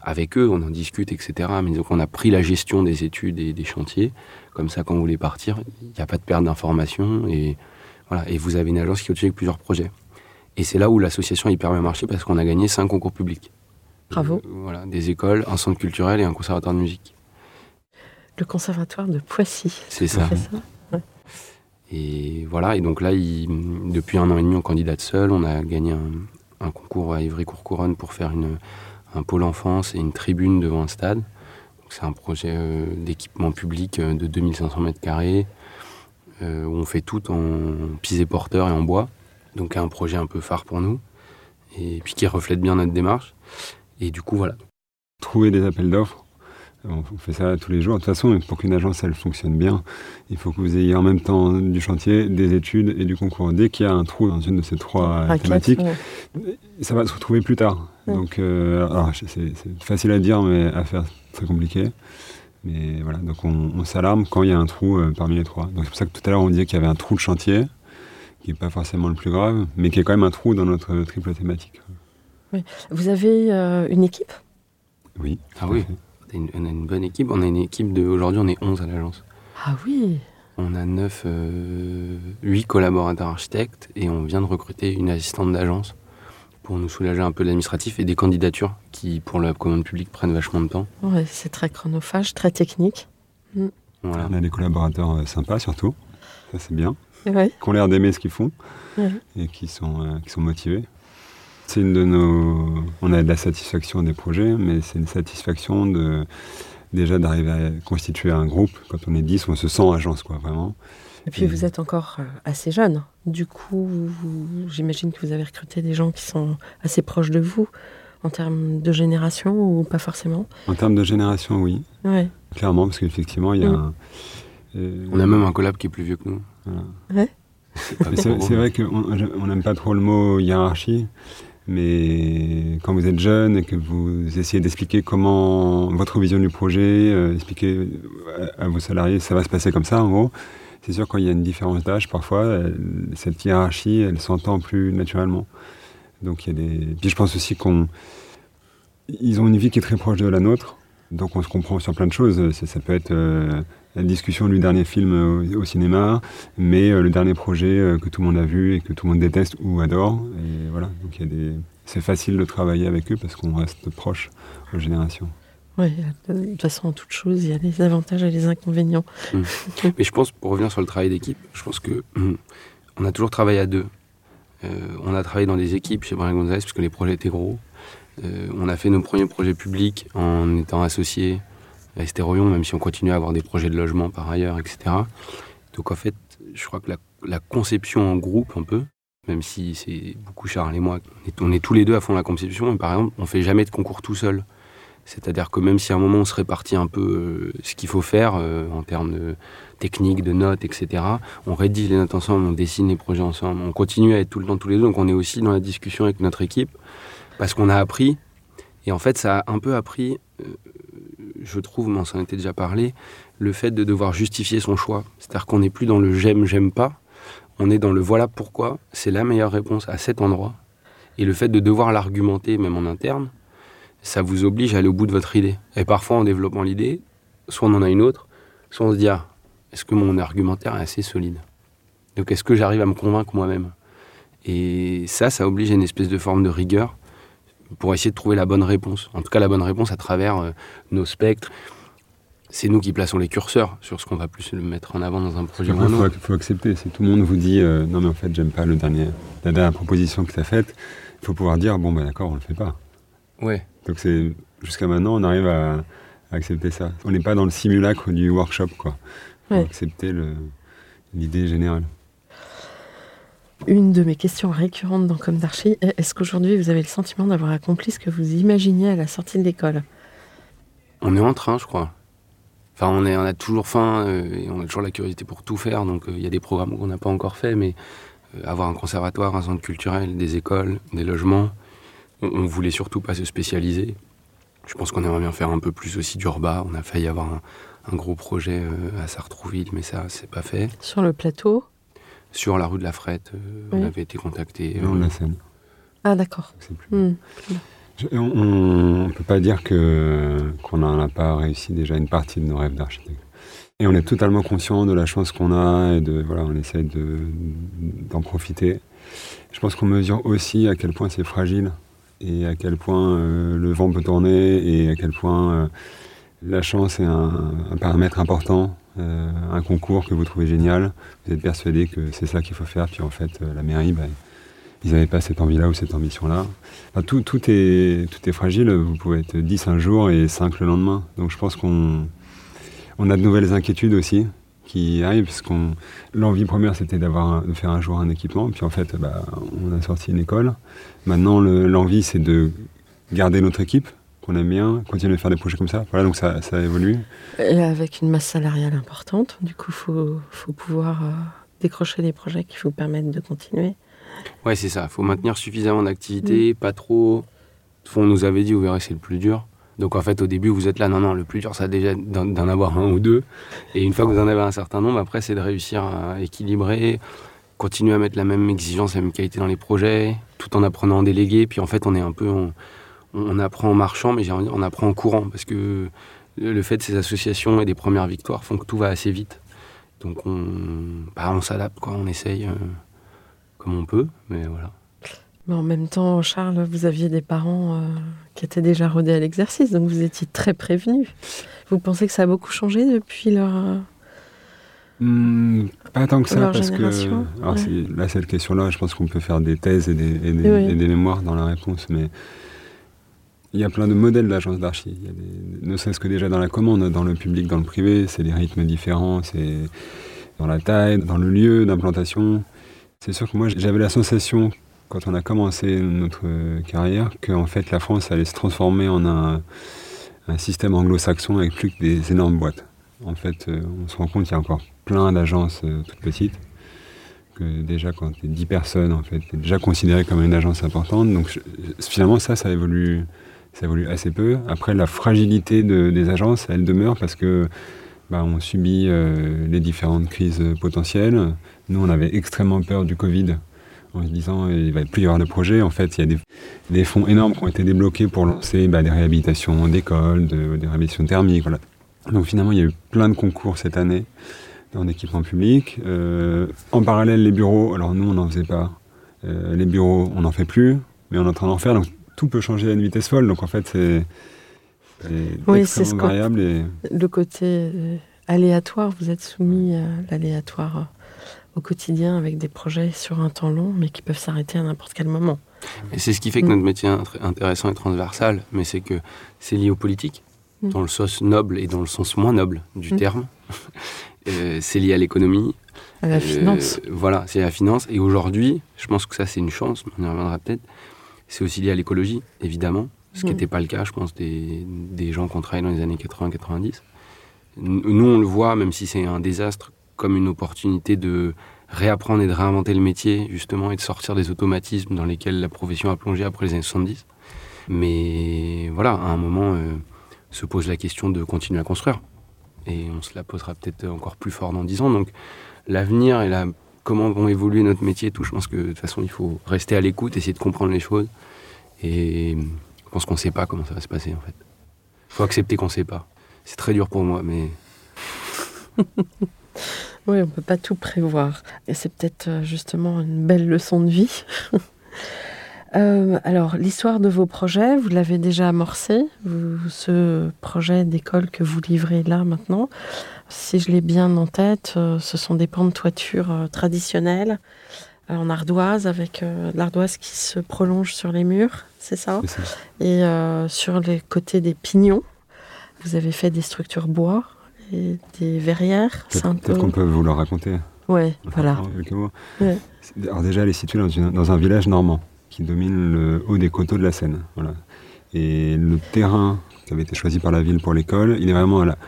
Avec eux, on en discute, etc. Mais donc on a pris la gestion des études et des chantiers. Comme ça, quand vous voulez partir, il n'y a pas de perte d'informations. Et, voilà. et vous avez une agence qui est avec plusieurs projets. Et c'est là où l'association a hyper bien marché parce qu'on a gagné cinq concours publics. Bravo. Euh, voilà, des écoles, un centre culturel et un conservatoire de musique. Le conservatoire de Poissy. C'est ça. Et voilà, et donc là, il- depuis un an et demi, on candidate seul. On a gagné un, un concours à Ivry-Courcouronne pour faire une, un pôle enfance et une tribune devant un stade. C'est un projet euh, d'équipement public euh, de 2500 mètres carrés, euh, où on fait tout en pisé porteur et en bois. Donc un projet un peu phare pour nous, et puis qui reflète bien notre démarche. Et du coup, voilà. Trouver des appels d'offres, on on fait ça tous les jours. De toute façon, pour qu'une agence, elle fonctionne bien, il faut que vous ayez en même temps du chantier, des études et du concours. Dès qu'il y a un trou dans une de ces trois Raquette, thématiques, ouais. ça va se retrouver plus tard. Donc, euh, c'est facile à dire, mais à faire, c'est très compliqué. Mais voilà, donc on, on s'alarme quand il y a un trou euh, parmi les trois. Donc c'est pour ça que tout à l'heure on disait qu'il y avait un trou de chantier, qui n'est pas forcément le plus grave, mais qui est quand même un trou dans notre triple thématique. Vous avez euh, une équipe? Oui. Ah oui. On a une, on a une bonne équipe. On a une équipe de. Aujourd'hui, on est 11 à l'agence. Ah oui On a 9, euh, 8 collaborateurs architectes et on vient de recruter une assistante d'agence pour nous soulager un peu de l'administratif et des candidatures qui, pour la commande publique, prennent vachement de temps. Ouais, C'est très chronophage, très technique. Voilà. On a des collaborateurs euh, sympas surtout, ça c'est bien, Ouais. qui ont l'air d'aimer ce qu'ils font Ouais. et qui sont, euh, qui sont motivés. C'est une de nos. On a de la satisfaction des projets, mais c'est une satisfaction de déjà d'arriver à constituer un groupe. Quand on est 10, on se sent agence, quoi, vraiment. Et puis vous êtes encore euh, assez jeune. Du coup, j'imagine que vous avez recruté des gens qui sont assez proches de vous En termes de génération ou pas forcément? En termes de génération, oui. Ouais. Clairement, parce qu'effectivement, il y a. Mm. un- euh, On a même un collab qui est plus vieux que nous. voilà. Ouais. C'est Mais C'est vrai qu'on on n'aime pas trop le mot hiérarchie, mais quand vous êtes jeune et que vous essayez d'expliquer comment votre vision du projet, euh, expliquer à, à vos salariés, ça va se passer comme ça en gros, c'est sûr quand il y a une différence d'âge, parfois, cette hiérarchie, elle s'entend plus naturellement. Donc il y a des... Puis je pense aussi qu'on... Ils ont une vie qui est très proche de la nôtre, donc on se comprend sur plein de choses. Ça, peut être euh, la discussion du dernier film au, au cinéma, mais euh, le dernier projet euh, que tout le monde a vu et que tout le monde déteste ou adore. Et voilà, donc il y a des... c'est facile de travailler avec eux parce qu'on reste proche aux générations. Ouais, de toute façon, en toute chose, il y a les avantages et les inconvénients. Mais je pense, pour revenir sur le travail d'équipe, je pense que hum, on a toujours travaillé à deux. Euh, on a travaillé dans des équipes chez Brian Gonzalez parce que les projets étaient gros. Euh, on a fait nos premiers projets publics en étant associés à Estéroyon, même si on continue à avoir des projets de logement par ailleurs, etc. Donc en fait, je crois que la, la conception en groupe, un peu, même si c'est beaucoup Charles et moi, on est, on est tous les deux à fond la conception, et par exemple, on fait jamais de concours tout seul. C'est-à-dire que même si à un moment on se répartit un peu euh, ce qu'il faut faire euh, en termes de technique, de notes, etc., on rédige les notes ensemble, on dessine les projets ensemble, on continue à être tout le temps tous les deux, donc on est aussi dans la discussion avec notre équipe, parce qu'on a appris, et en fait ça a un peu appris, euh, je trouve, mais on s'en était déjà parlé, le fait de devoir justifier son choix. C'est-à-dire qu'on n'est plus dans le j'aime, j'aime pas, on est dans le voilà pourquoi, c'est la meilleure réponse à cet endroit, et le fait de devoir l'argumenter, même en interne, ça vous oblige à aller au bout de votre idée. Et parfois, en développant l'idée, soit on en a une autre, soit on se dit ah, est-ce que mon argumentaire est assez solide? Donc, est-ce que j'arrive à me convaincre moi-même? Et ça, ça oblige à une espèce de forme de rigueur pour essayer de trouver la bonne réponse. En tout cas, la bonne réponse à travers euh, nos spectres. C'est nous qui plaçons les curseurs sur ce qu'on va plus mettre en avant dans un projet il faut, faut accepter. Si tout le monde vous dit euh, non, mais en fait, j'aime pas le dernier, la dernière proposition que tu as faite, il faut pouvoir dire bon, ben d'accord, on le fait pas. Ouais. Donc c'est jusqu'à maintenant, on arrive à, à accepter ça. On n'est pas dans le simulacre du workshop, quoi. Faut Ouais. accepter l'idée générale. Une de mes questions récurrentes dans Comme d'Archie, est- est-ce qu'aujourd'hui vous avez le sentiment d'avoir accompli ce que vous imaginiez à la sortie de l'école? On est en train, je crois. Enfin, on, est, on a toujours faim euh, et on a toujours la curiosité pour tout faire. Donc, euh, il y a des programmes qu'on n'a pas encore fait, mais euh, avoir un conservatoire, un centre culturel, des écoles, des logements, on, on voulait surtout pas se spécialiser. Je pense qu'on aimerait bien faire un peu plus aussi d'urba. On a failli avoir un, un gros projet euh, à Sartrouville, mais ça, c'est pas fait. Sur le plateau Sur la rue de la Frette, euh, on avait été contacté. De la scène. Ah d'accord. Hmm. On ne peut pas dire que qu'on n'a pas réussi déjà une partie de nos rêves d'architecte. Et on est totalement conscient de la chance qu'on a et de voilà, on essaie de d'en profiter. Je pense qu'on mesure aussi à quel point c'est fragile et à quel point euh, le vent peut tourner et à quel point euh, la chance est un, paramètre important. Euh, un concours que vous trouvez génial, vous êtes persuadé que c'est ça qu'il faut faire, puis en fait la mairie, bah, ils n'avaient pas cette envie-là ou cette ambition-là. Tout, est, fragile. Vous pouvez être 10 un jour et 5 le lendemain. Donc je pense qu'on on a de nouvelles inquiétudes aussi qui arrivent. Parce qu'on l'envie première, c'était d'avoir de faire un jour un équipement. Puis en fait, bah, on a sorti une école. Maintenant, le- l'envie, c'est de garder notre équipe qu'on aime bien, continuer à faire des projets comme ça. Voilà, donc ça, ça évolue. Et avec une masse salariale importante, du coup, il faut, faut pouvoir euh, décrocher des projets qui vous permettent de continuer. Ouais, c'est ça. Il faut maintenir suffisamment d'activité, pas trop. On nous avait dit, vous verrez, c'est le plus dur. Donc en fait, au début, vous êtes là, non, non, le plus dur, ça déjà d'en avoir un ou deux. Et une fois que vous en avez un certain nombre, après, c'est de réussir à équilibrer, continuer à mettre la même exigence, la même qualité dans les projets, tout en apprenant à déléguer. Puis en fait, on est un peu, on, apprend en marchant, mais on apprend en courant, parce que le, fait de ces associations et des premières victoires font que tout va assez vite. Donc on, bah, s'adapte, quoi, on essaye euh, comme on peut, mais voilà. Mais en même temps, Charles, vous aviez des parents euh, qui étaient déjà rodés à l'exercice, donc vous étiez très prévenus. Vous pensez que ça a beaucoup changé depuis leur... Hmm, pas tant que ça, parce que alors ouais. là, cette question-là, je pense qu'on peut faire des thèses et des, et des- Oui. et des mémoires dans la réponse, mais il y a plein de modèles d'agence d'archi. Ne serait-ce que déjà dans la commande, dans le public, dans le privé, c'est des rythmes différents, c'est dans la taille, dans le lieu d'implantation. C'est sûr que moi, j'avais la sensation quand on a commencé notre carrière, qu'en fait la France allait se transformer en un, système anglo-saxon avec plus que des énormes boîtes. En fait, euh, on se rend compte qu'il y a encore plein d'agences euh, toutes petites. Que déjà, quand tu es 10 personnes, en fait, tu es déjà considéré comme une agence importante. Donc, finalement, ça, ça évolue, ça évolue assez peu. Après, la fragilité de- des agences, elle demeure parce que bah, on subit euh, les différentes crises potentielles. Nous, on avait extrêmement peur du Covid en se disant il va plus y avoir de projets. En fait, il y a des, des fonds énormes qui ont été débloqués pour lancer bah, des réhabilitations d'écoles, de- des réhabilitations thermiques. Voilà. Donc finalement, il y a eu plein de concours cette année en équipement public. Euh, en parallèle, les bureaux, alors nous, on n'en faisait pas. Euh, les bureaux, on n'en fait plus, mais on est en train d'en faire. Donc tout peut changer à une vitesse folle. Donc en fait, c'est Oui, extrêmement variable. Et... Le côté euh, aléatoire, vous êtes soumis à l'aléatoire euh, au quotidien avec des projets sur un temps long, mais qui peuvent s'arrêter à n'importe quel moment. Et c'est ce qui fait que Mm. notre métier est int- intéressant et transversal, mais c'est que c'est lié aux politiques, Mm. dans le sens noble et dans le sens moins noble du Mm. terme. Euh, c'est lié à l'économie. À la Euh, finance. Voilà, c'est la finance. Et aujourd'hui, je pense que ça c'est une chance, on y reviendra peut-être. C'est aussi lié à l'écologie, évidemment, ce qui Mm. n'était pas le cas, je pense, des, des gens qu'on travaillait dans les années 80-90. N- Nous, on le voit, même si c'est un désastre, comme une opportunité de réapprendre et de réinventer le métier, justement, et de sortir des automatismes dans lesquels la profession a plongé après les années 70. Mais voilà, à un moment, euh, se pose la question de continuer à construire. Et on se la posera peut-être encore plus fort dans 10 ans. Donc, l'avenir et la, comment vont évoluer notre métier, tout, je pense que de toute façon, il faut rester à l'écoute, essayer de comprendre les choses. Et je pense qu'on ne sait pas comment ça va se passer, en fait. Il faut accepter qu'on ne sait pas. C'est très dur pour moi, mais Oui, on ne peut pas tout prévoir. Et c'est peut-être euh, justement une belle leçon de vie. Euh, alors, l'histoire de vos projets, vous l'avez déjà amorcé, vous- ce projet d'école que vous livrez là maintenant. Si je l'ai bien en tête, euh, ce sont des pans de toiture euh, traditionnels en ardoise, avec l'ardoise qui se prolonge sur les murs, c'est ça? Et sur les côtés des pignons, vous avez fait des structures bois et des verrières. Peut-être qu'on peut vous le raconter. Ouais, voilà. Ouais. Alors déjà, elle est située dans, une- dans un village normand qui domine le haut des coteaux de la Seine. Voilà. Et le terrain qui avait été choisi par la ville pour l'école, il est vraiment à la,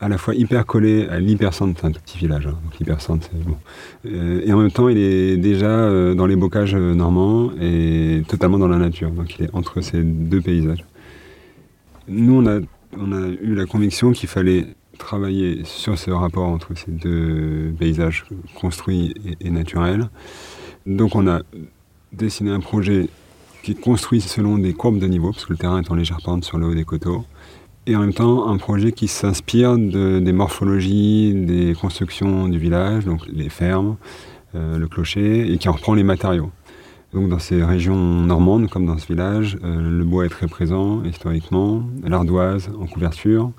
à la fois hyper collé à l'hypercentre, c'est un tout petit village, hein, donc l'hypercentre, c'est bon. Euh, et en même temps, il est déjà euh, dans les bocages euh, normands et totalement dans la nature. Donc il est entre ces deux paysages. Nous, on a, on a eu la conviction qu'il fallait travailler sur ce rapport entre ces deux paysages construits et, naturels. Donc on a dessiné un projet qui est construit selon des courbes de niveau, parce que le terrain est en légère pente sur le haut des coteaux, et en même temps un projet qui s'inspire de- des morphologies, des constructions du village, donc les fermes, euh, le clocher, et qui en reprend les matériaux. Donc dans ces régions normandes, comme dans ce village, euh, le bois est très présent historiquement, l'ardoise en couverture,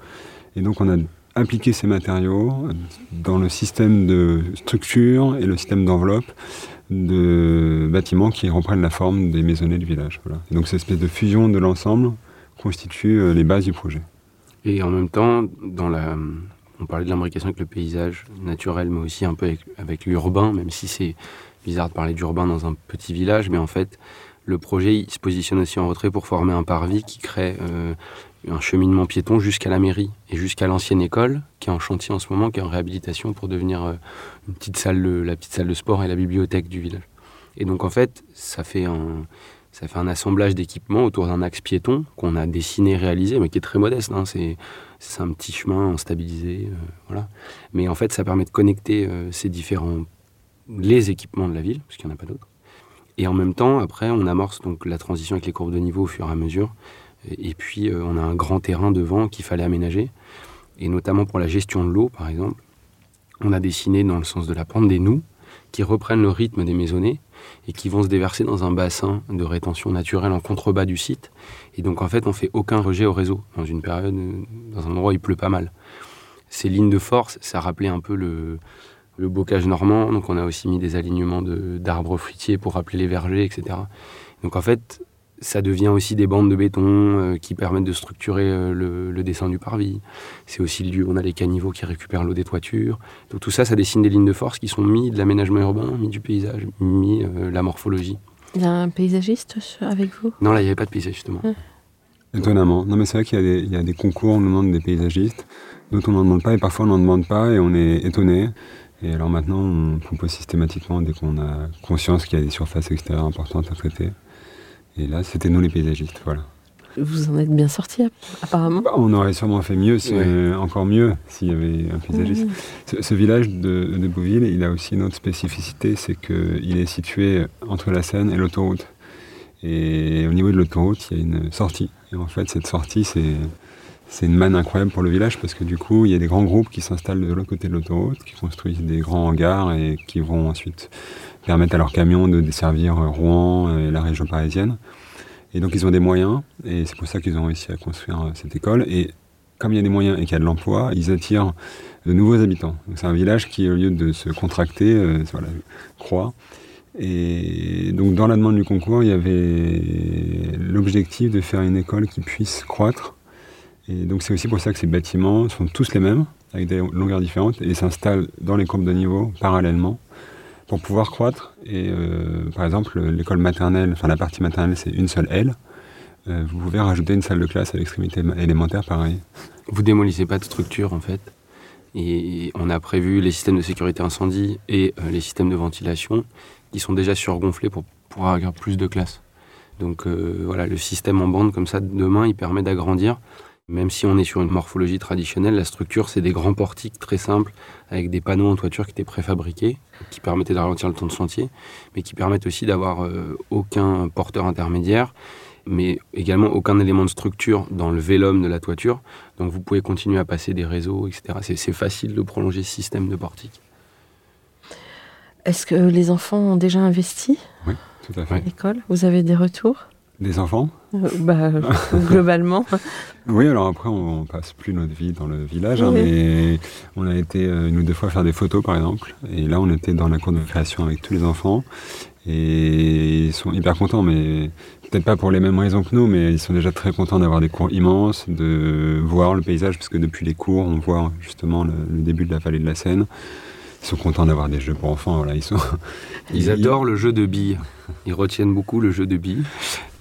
et donc on a appliqué ces matériaux dans le système de structure et le système d'enveloppe de bâtiments qui reprennent la forme des maisonnées du village. Et donc cette espèce de fusion de l'ensemble constitue euh, les bases du projet. Et en même temps, on parlait de l'imbrication avec le paysage naturel, mais aussi un peu avec, l'urbain, même si c'est bizarre de parler d'urbain dans un petit village, mais en fait, le projet se positionne aussi en retrait pour former un parvis qui crée euh, un cheminement piéton jusqu'à la mairie et jusqu'à l'ancienne école, qui est en chantier en ce moment, qui est en réhabilitation pour devenir euh, une petite salle, de, la petite salle de sport et la bibliothèque du village. Et donc en fait, ça fait un, ça fait un assemblage d'équipements autour d'un axe piéton qu'on a dessiné, réalisé, mais qui est très modeste. hein. C'est, un petit chemin stabilisé, euh, voilà. Mais en fait, ça permet de connecter euh, ces différents, les équipements de la ville, parce qu'il n'y en a pas d'autres. Et en même temps, après, on amorce donc la transition avec les courbes de niveau au fur et à mesure. Et puis, euh, on a un grand terrain devant qu'il fallait aménager. Et notamment pour la gestion de l'eau, par exemple, on a dessiné dans le sens de la pente des nous qui reprennent le rythme des maisonnées et qui vont se déverser dans un bassin de rétention naturelle en contrebas du site. Et donc, en fait, on fait aucun rejet au réseau dans une période, euh, dans un endroit où il pleut pas mal. Ces lignes de force, ça rappelait un peu le, bocage normand. Donc, on a aussi mis des alignements d'arbres fruitiers pour rappeler les vergers, etc. Donc, en fait, ça devient aussi des bandes de béton euh, qui permettent de structurer euh, le, le dessin du parvis. C'est aussi le lieu où on a les caniveaux qui récupèrent l'eau des toitures. Donc tout ça, ça dessine des lignes de force qui sont mis de l'aménagement urbain, mis du paysage, mis euh, la morphologie. Il y a un paysagiste avec vous? Non, là, il n'y avait pas de paysage, justement. Étonnamment. Non, mais c'est vrai qu'il y, a des- il y a des concours, on nous demande des paysagistes, d'autres on n'en demande pas, et parfois on n'en demande pas, et on est étonné. Et alors maintenant, on propose systématiquement dès qu'on a conscience qu'il y a des surfaces extérieures importantes à traiter. Et là, c'était nous les paysagistes, voilà. Vous en êtes bien sorti, apparemment. Bah, on aurait sûrement fait mieux, si- Ouais. euh, encore mieux, s'il y avait un paysagiste. Mmh. Ce, ce village de, de Beauville, il a aussi une autre spécificité, c'est qu'il est situé entre la Seine et l'autoroute. Et au niveau de l'autoroute, il y a une sortie. Et en fait, cette sortie, c'est, c'est une manne incroyable pour le village parce que du coup, il y a des grands groupes qui s'installent de l'autre côté de l'autoroute, qui construisent des grands hangars et qui vont ensuite permettre à leurs camions de desservir euh, Rouen et la région parisienne. Et donc, ils ont des moyens et c'est pour ça qu'ils ont réussi à construire euh, cette école. Et comme il y a des moyens et qu'il y a de l'emploi, ils attirent de nouveaux habitants. C'est un village qui, au lieu de se contracter, euh, croît. Et donc, dans la demande du concours, il y avait l'objectif de faire une école qui puisse croître. Et donc, c'est aussi pour ça que ces bâtiments sont tous les mêmes, avec des longueurs différentes, et s'installent dans les courbes de niveau parallèlement pour pouvoir croître. Et euh, par exemple, l'école maternelle, enfin la partie maternelle, c'est une seule aile. Euh, vous pouvez rajouter une salle de classe à l'extrémité élémentaire, pareil. Vous démolissez pas de structure, en fait. Et on a prévu les systèmes de sécurité incendie et euh, les systèmes de ventilation qui sont déjà surgonflés pour pouvoir avoir plus de classes. Donc voilà, le système en bande comme ça, demain, il permet d'agrandir. Même si on est sur une morphologie traditionnelle, la structure, c'est des grands portiques très simples avec des panneaux en toiture qui étaient préfabriqués, qui permettaient de ralentir le temps de sentier, mais qui permettent aussi d'avoir euh, aucun porteur intermédiaire, mais également aucun élément de structure dans le vélum de la toiture. Donc vous pouvez continuer à passer des réseaux, etc. C'est- C'est facile de prolonger ce système de portique. Est-ce que les enfants ont déjà investi Tout à fait. Ouais. l'école? Vous avez des retours? Des enfants Euh, bah, Globalement. Oui, alors après, on, on passe plus notre vie dans le village, hein, Oui. mais on a été euh, une ou deux fois faire des photos, par exemple. Et là, on était dans la cour de création avec tous les enfants. Et ils sont hyper contents, mais peut-être pas pour les mêmes raisons que nous, mais ils sont déjà très contents d'avoir des cours immenses, de voir le paysage, parce que depuis les cours, on voit justement le, le début de la vallée de la Seine. Ils sont contents d'avoir des jeux pour enfants. Voilà, ils sont. Ils adorent le jeu de billes. Ils retiennent beaucoup le jeu de billes.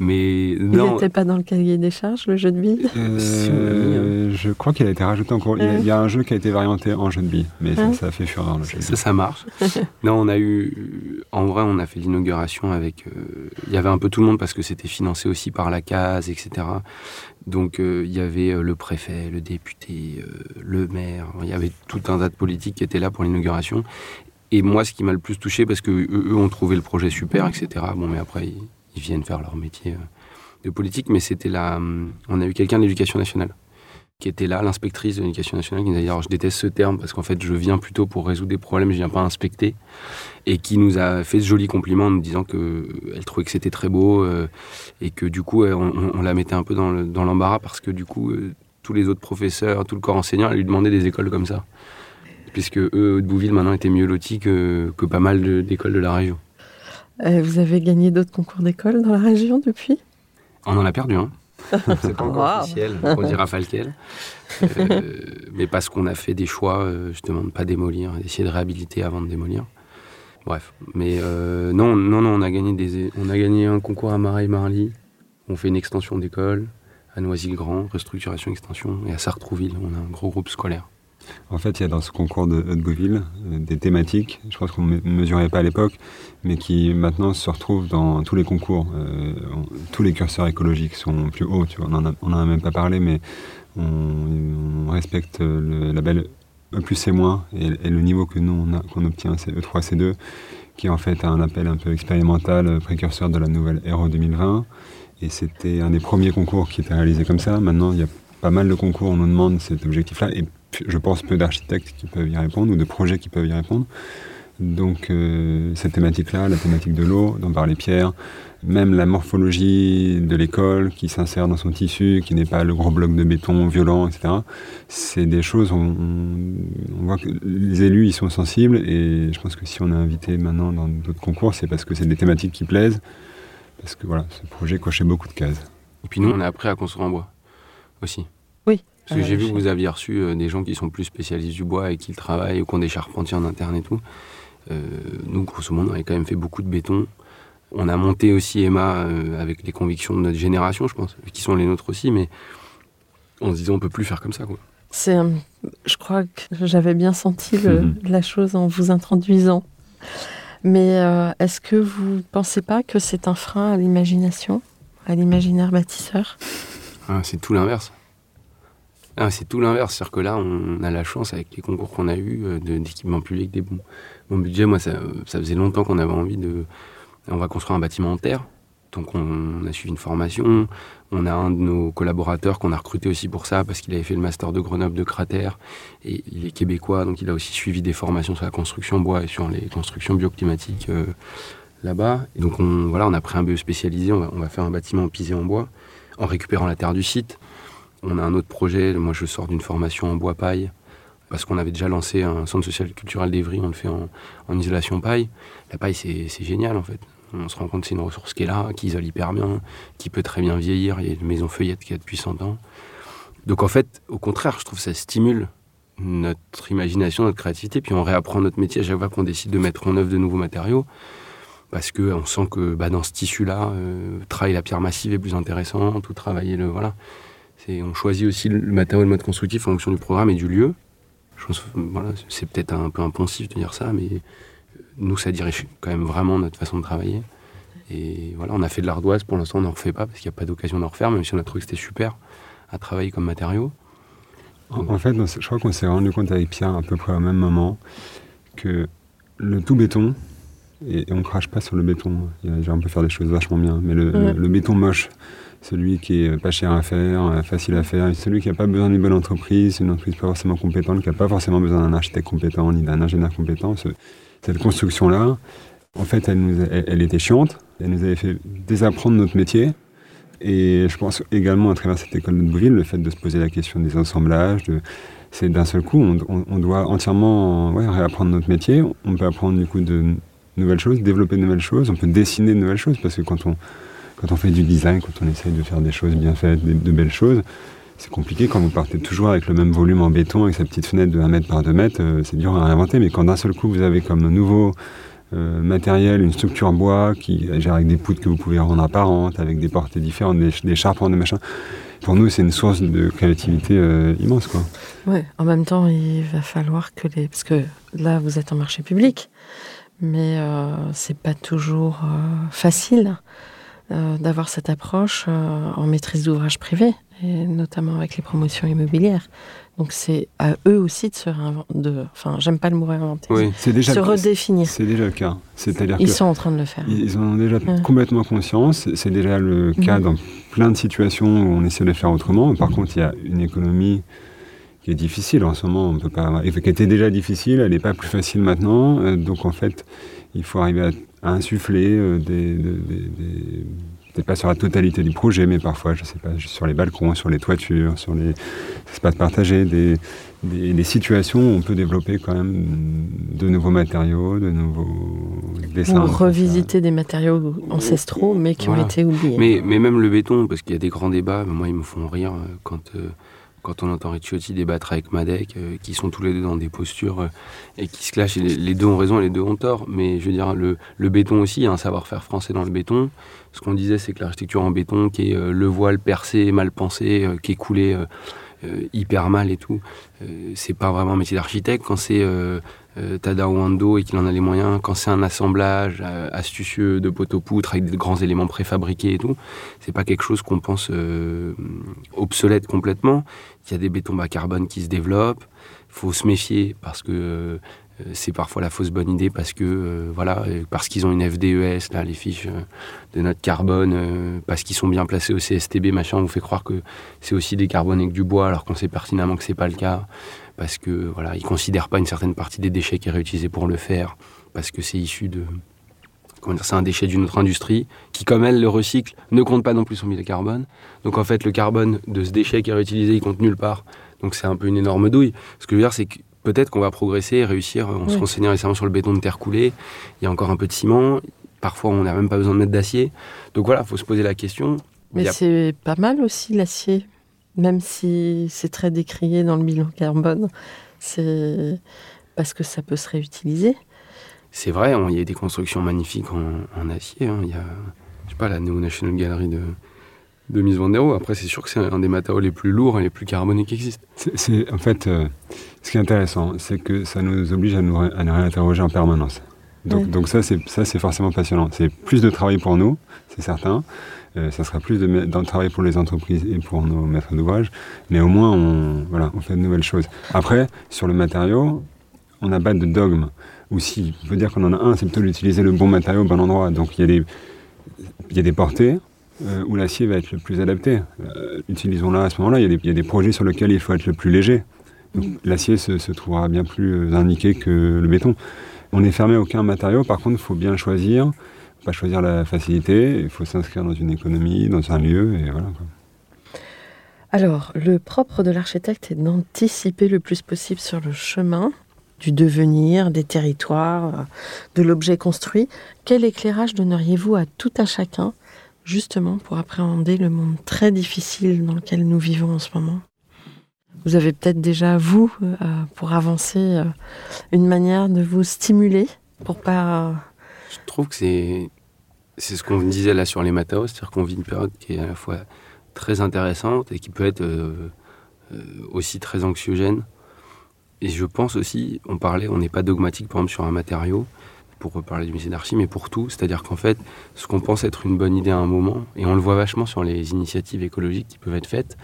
Mais Il non, n'était pas dans le cahier des charges, le jeu de billes Euh, hein. je crois qu'il a été rajouté encore. Il y, a, Ouais. il y a un jeu qui a été varianté en jeu de billes, mais ça, Ouais. ça a fait fureur le jeu de ça, billes. ça marche. non, on a eu. En vrai, on a fait l'inauguration avec. euh, Il y avait un peu tout le monde parce que c'était financé aussi par la case, etc. Donc euh, il y avait le préfet, le député, euh, le maire. Il y avait tout un tas de politiques qui étaient là pour l'inauguration. Et moi, ce qui m'a le plus touché, parce que eux, ont trouvé le projet super, etc. Bon, mais après, ils, viennent faire leur métier euh, de politique. Mais c'était là. hum, On a eu quelqu'un de l'éducation nationale qui était là, l'inspectrice de l'éducation nationale, qui nous a dit alors je déteste ce terme parce qu'en fait je viens plutôt pour résoudre des problèmes, je viens pas inspecter, et qui nous a fait ce joli compliment en nous disant que elle trouvait que c'était très beau euh, et que du coup euh, on, la mettait un peu dans le- dans l'embarras parce que du coup euh, tous les autres professeurs, tout le corps enseignant, elle lui demandait des écoles comme ça, puisque eux Bouville maintenant étaient mieux lotis que, que pas mal d'écoles de la région. Euh, Vous avez gagné d'autres concours d'école dans la région depuis? On en a perdu un. C'est pas encore Wow. officiel, on dira pas lequel. Euh, mais parce qu'on a fait des choix, euh, justement, de ne pas démolir, d'essayer de réhabiliter avant de démolir. Bref. Mais euh, non, non, non, on a gagné des, on a gagné un concours à Marais-Marly. On fait une extension d'école à Noisy-le-Grand, restructuration extension, et à Sartrouville, on a un gros groupe scolaire. En fait, il y a dans ce concours de Haute-Beauville euh, des thématiques, je pense qu'on ne mesurait pas à l'époque, mais qui maintenant se retrouvent dans tous les concours. Euh, tous les curseurs écologiques sont plus hauts, tu vois. on n'en a, même pas parlé, mais on, respecte le label E plus et, et le niveau que nous on a- qu'on obtient, c'est E E3, C2, qui en fait un appel un peu expérimental, euh, précurseur de la nouvelle RE 2020. Et c'était un des premiers concours qui était réalisé comme ça. Maintenant, il y a pas mal de concours, on nous demande cet objectif-là, je pense peu d'architectes qui peuvent y répondre, ou de projets qui peuvent y répondre. Donc euh, cette thématique-là, la thématique de l'eau, dont parlait Pierre, même la morphologie de l'école qui s'insère dans son tissu, qui n'est pas le gros bloc de béton violent, etc. C'est des choses, on, on voit que les élus y sont sensibles, et je pense que si on a invité maintenant dans d'autres concours, c'est parce que c'est des thématiques qui plaisent, parce que voilà, ce projet cochait beaucoup de cases. Et puis nous, on a appris à construire en bois aussi. Oui. Parce que Euh, j'ai vu que vous aviez reçu euh, des gens qui sont plus spécialistes du bois et qui le travaillent ou qui ont des charpentiers en interne et tout. Euh, nous, grosso modo, on avait quand même fait beaucoup de béton. On a monté aussi Emma euh, avec les convictions de notre génération, je pense, qui sont les nôtres aussi, mais en se disant on peut plus faire comme ça. Quoi. C'est, je crois que j'avais bien senti le- Mhm. la chose en vous introduisant. Mais euh, est-ce que vous ne pensez pas que c'est un frein à l'imagination, à l'imaginaire bâtisseur? Ah, c'est tout l'inverse. Ah, c'est tout l'inverse. C'est-à-dire que là, on a la chance, avec les concours qu'on a eus, euh, d'équipements publics, des bons, bons budgets. Moi, ça, faisait longtemps qu'on avait envie de. On va construire un bâtiment en terre. Donc, on, a suivi une formation. On a un de nos collaborateurs qu'on a recruté aussi pour ça, parce qu'il avait fait le master de Grenoble de cratère. Et il est québécois, donc il a aussi suivi des formations sur la construction bois et sur les constructions bioclimatiques euh, là-bas. Donc, on, voilà, on a pris un BE spécialisé. On va, on va faire un bâtiment pisé en bois, en récupérant la terre du site. On a un autre projet, moi je sors d'une formation en bois paille, parce qu'on avait déjà lancé un centre social et culturel d'Evry, on le fait en, isolation paille. La paille c'est c'est génial en fait. On se rend compte que c'est une ressource qui est là, qui isole hyper bien, qui peut très bien vieillir. Il y a une maison feuillette qui a depuis 100 ans. Donc en fait, au contraire, je trouve que ça stimule notre imagination, notre créativité, puis on réapprend notre métier à chaque fois qu'on décide de mettre en œuvre de nouveaux matériaux. Parce qu'on sent que bah, dans ce tissu-là, euh, travailler la pierre massive est plus intéressant, tout travailler le. Voilà. C'est- on choisit aussi le matériau et le mode constructif en fonction du programme et du lieu. Je pense, voilà, c'est peut-être un peu impensif de dire ça, mais nous, ça dirige quand même vraiment notre façon de travailler. Et voilà, on a fait de l'ardoise, pour l'instant, on n'en refait pas parce qu'il n'y a pas d'occasion d'en refaire, même si on a trouvé que c'était super à travailler comme matériau. En, en fait, je crois qu'on s'est rendu compte avec Pierre à peu près au même moment que le tout béton, et, et on crache pas sur le béton, il y a- genre, on peut faire des choses vachement bien, mais le, Ouais. le- le béton moche, celui qui est pas cher à faire, euh, facile à faire, celui qui n'a pas besoin d'une bonne entreprise, une entreprise pas forcément compétente, qui n'a pas forcément besoin d'un architecte compétent ni d'un ingénieur compétent, ce- cette construction-là, en fait, elle, était chiante, elle nous avait fait désapprendre notre métier, et je pense également à travers cette école de Brille, le fait de se poser la question des assemblages, c'est d'un seul coup, on doit entièrement ouais, réapprendre notre métier. On peut apprendre du coup de nouvelles choses, développer de nouvelles choses, on peut dessiner de nouvelles choses, parce que quand on, quand on fait du design, quand on essaye de faire des choses bien faites, de, belles choses, c'est compliqué quand vous partez toujours avec le même volume en béton, avec sa petite fenêtre de 1 mètre par 2 mètres, euh, c'est dur à réinventer, mais quand d'un seul coup vous avez comme nouveau euh, matériel, une structure en bois qui gère avec des poutres que vous pouvez rendre apparentes, avec des portées différentes, des, des charpentes, des machins. Pour nous, c'est une source de créativité euh, immense, quoi. En même temps, il va falloir que les. Parce que là, vous êtes en marché public, mais c'est pas toujours facile d'avoir cette approche euh, en maîtrise d'ouvrage privé, et notamment avec les promotions immobilières. Donc c'est à eux aussi de se réinventer. Enfin, j'aime pas le mot réinventer. Oui, C'est déjà, Se redéfinir. c'est déjà le cas. C'est-à-dire que Ils sont en train de le faire. Ils en ont déjà Ouais. complètement conscience. C'est déjà le cas Mhm. dans plein de situations où on essaie de faire autrement. Par contre, il y a une économie qui est difficile en ce moment. On peut pas, et qui était déjà difficile, elle n'est pas plus facile maintenant. Euh, donc en fait, il faut arriver à, à insuffler euh, des, des- des- des- peut-être pas sur la totalité du projet, mais parfois, je sais pas, sur les balcons, sur les toitures, sur les espaces partagés, des, des, des situations où on peut développer quand même de nouveaux matériaux, de nouveaux dessins. Ou ça. revisiter des matériaux ancestraux, mais qui Voilà. ont été oubliés. Mais, mais même le béton, parce qu'il y a des grands débats, moi ils me font rire euh, quand, euh, quand on entend Ricciotti débattre avec Madec, euh, qui sont tous les deux dans des postures euh, et qui se clashent. Les, deux ont raison et les deux ont tort. Mais je veux dire, le, béton aussi, un savoir-faire français dans le béton. Ce qu'on disait, c'est que l'architecture en béton, qui est euh, le voile percé, mal pensé, qui est coulé hyper mal et tout, euh, c'est pas vraiment un métier d'architecte. Quand c'est euh, euh, Tadao Ando et qu'il en a les moyens, quand c'est un assemblage euh, astucieux de poteaux poutres avec des grands éléments préfabriqués et tout, c'est pas quelque chose qu'on pense euh, obsolète complètement. Il y a des bétons bas carbone qui se développent. Il faut se méfier parce que euh, c'est parfois la fausse bonne idée parce que euh, voilà euh, parce qu'ils ont une FDES là les fiches euh, de notre carbone euh, parce qu'ils sont bien placés au CSTB machin vous fait croire que c'est aussi des carbones avec du bois alors qu'on sait pertinemment que c'est pas le cas parce que voilà ils considèrent pas une certaine partie des déchets qui est réutilisée pour le faire parce que c'est issu de comment c'est un déchet d'une autre industrie qui, comme elle le recycle, ne compte pas non plus son bilan carbone. Donc en fait, le carbone de ce déchet qui est réutilisé, il compte nulle part. Donc c'est un peu une énorme douille. Ce que je veux dire, c'est que peut-être qu'on va progresser et réussir. On se renseignait récemment sur le béton de terre coulée. Il y a encore un peu de ciment. Parfois, on n'a même pas besoin de mettre d'acier. Donc voilà, il faut se poser la question. Mais a- c'est pas mal aussi l'acier, même si c'est très décrié dans le bilan carbone. C'est parce que ça peut se réutiliser. c'est vrai, il y a des constructions magnifiques en, acier. Hein. Il y a, je sais pas, la Neo National Gallery de, de der Rohe. Après, c'est sûr que c'est un des matériaux les plus lourds et les plus carbonés qui existent. C'est, en fait, euh, ce qui est intéressant, c'est que ça nous oblige à nous, à nous réinterroger en permanence. Donc, donc ça, c'est, ça, c'est forcément passionnant. C'est plus de travail pour nous, c'est certain. Euh, ça sera plus de, de, travail pour les entreprises et pour nos maîtres d'ouvrage. Mais au moins, on, voilà, on fait de nouvelles choses. Après, sur le matériau, on n'a pas de dogme. Ou si, on peut dire qu'on en a un, c'est plutôt d'utiliser le bon matériau au bon endroit. Donc il y a des, il y a des portées, euh, où l'acier va être le plus adapté. Euh, utilisons-la à ce moment-là. Il, y, a des projets sur lesquels il faut être le plus léger. L'acier se, trouvera bien plus euh, indiqué que le béton. On n'est fermé à aucun matériau. Par contre, il faut bien choisir. Pas choisir la facilité. Il faut s'inscrire dans une économie, dans un lieu, et voilà. Alors, le propre de l'architecte est d'anticiper le plus possible sur le chemin du devenir, des territoires, de l'objet construit. Quel éclairage donneriez-vous à tout à chacun justement pour appréhender le monde très difficile dans lequel nous vivons en ce moment Vous avez peut-être déjà, vous, euh, pour avancer, euh, une manière de vous stimuler pour pas... Je trouve que c'est, c'est ce qu'on disait là sur les matériaux, c'est-à-dire qu'on vit une période qui est à la fois très intéressante et qui peut être euh, aussi très anxiogène. Et je pense aussi, on parlait, on n'est pas dogmatique par exemple sur un matériau, pour reparler du musée mais pour tout. C'est-à-dire qu'en fait, ce qu'on pense être une bonne idée à un moment, et on le voit vachement sur les initiatives écologiques qui peuvent être faites,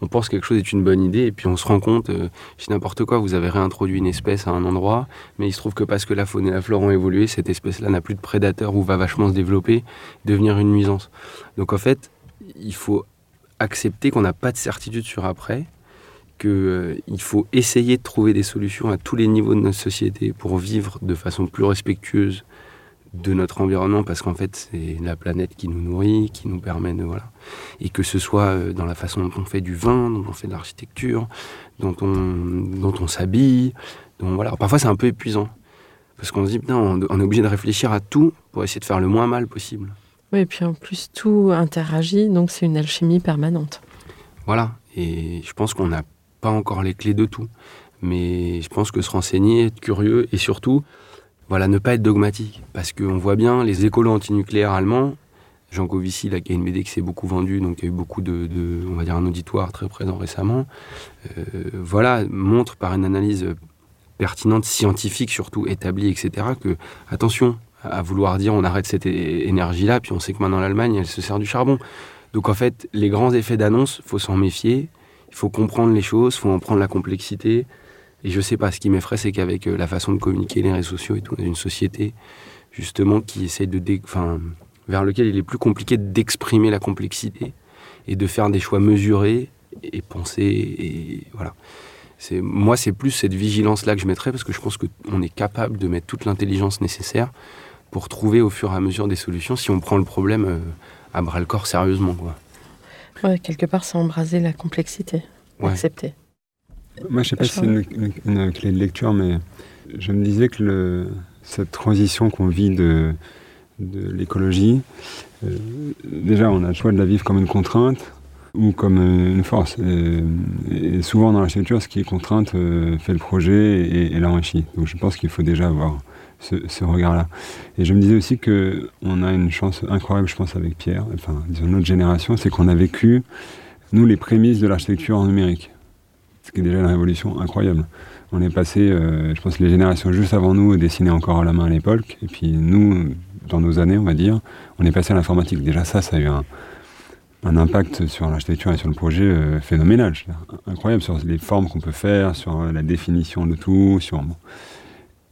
on pense que quelque chose est une bonne idée, et puis on se rend compte, euh, c'est n'importe quoi, vous avez réintroduit une espèce à un endroit, mais il se trouve que parce que la faune et la flore ont évolué, cette espèce-là n'a plus de prédateurs ou va vachement se développer, devenir une nuisance. Donc en fait, il faut accepter qu'on n'a pas de certitude sur après, qu'il euh, faut essayer de trouver des solutions à tous les niveaux de notre société pour vivre de façon plus respectueuse de notre environnement parce qu'en fait c'est la planète qui nous nourrit, qui nous permet de voilà et que ce soit euh, dans la façon dont on fait du vin, dont on fait de l'architecture, dont on dont on s'habille, donc voilà. Parfois c'est un peu épuisant parce qu'on se dit putain on, on est obligé de réfléchir à tout pour essayer de faire le moins mal possible. Oui et puis en plus tout interagit donc c'est une alchimie permanente. Voilà et je pense qu'on a pas encore les clés de tout. Mais je pense que se renseigner, être curieux et surtout, voilà, ne pas être dogmatique. Parce qu'on voit bien les écolos antinucléaires allemands, Jean Covici, là, qui a une BD qui s'est beaucoup vendue, donc il y a eu beaucoup de, auditoire très présent récemment, euh, voilà, montre par une analyse pertinente, scientifique surtout, établie, etc., que, attention, à vouloir dire on arrête cette énergie-là, puis on sait que maintenant l'Allemagne, elle se sert du charbon. Donc en fait, les grands effets d'annonce, faut s'en méfier, il faut comprendre les choses, il faut en prendre la complexité. Et je sais pas, ce qui m'effraie, c'est qu'avec euh, la façon de communiquer les réseaux sociaux et tout, on a une société justement qui essaie de, enfin, vers lequel il est plus compliqué d'exprimer la complexité et de faire des choix mesurés et penser et voilà. C'est moi, c'est plus cette vigilance là que je mettrais parce que je pense qu'on est capable de mettre toute l'intelligence nécessaire pour trouver au fur et à mesure des solutions si on prend le problème euh, à bras le corps sérieusement, quoi. Ouais, quelque part, c'est embraser la complexité, accepter. Moi, je sais pas si c'est une, clé de lecture, mais je me disais que le, cette transition qu'on vit de, de l'écologie, euh, déjà, on a le choix de la vivre comme une contrainte ou comme une force. Et, souvent, dans l'architecture, ce qui est contrainte euh, fait le projet et, et l'enrichit. Donc, je pense qu'il faut déjà avoir ce, regard-là. Et je me disais aussi qu'on a une chance incroyable, je pense, avec Pierre, enfin, disons notre génération, c'est qu'on a vécu, nous, les prémices de l'architecture en numérique. Ce qui est déjà une révolution incroyable. On est passé, euh, je pense, les générations juste avant nous dessinaient encore à la main à l'époque, et puis nous, dans nos années, on va dire, on est passé à l'informatique. Déjà, ça, ça a eu un, impact sur l'architecture et sur le projet euh, phénoménal, incroyable sur les formes qu'on peut faire, sur la définition de tout, sur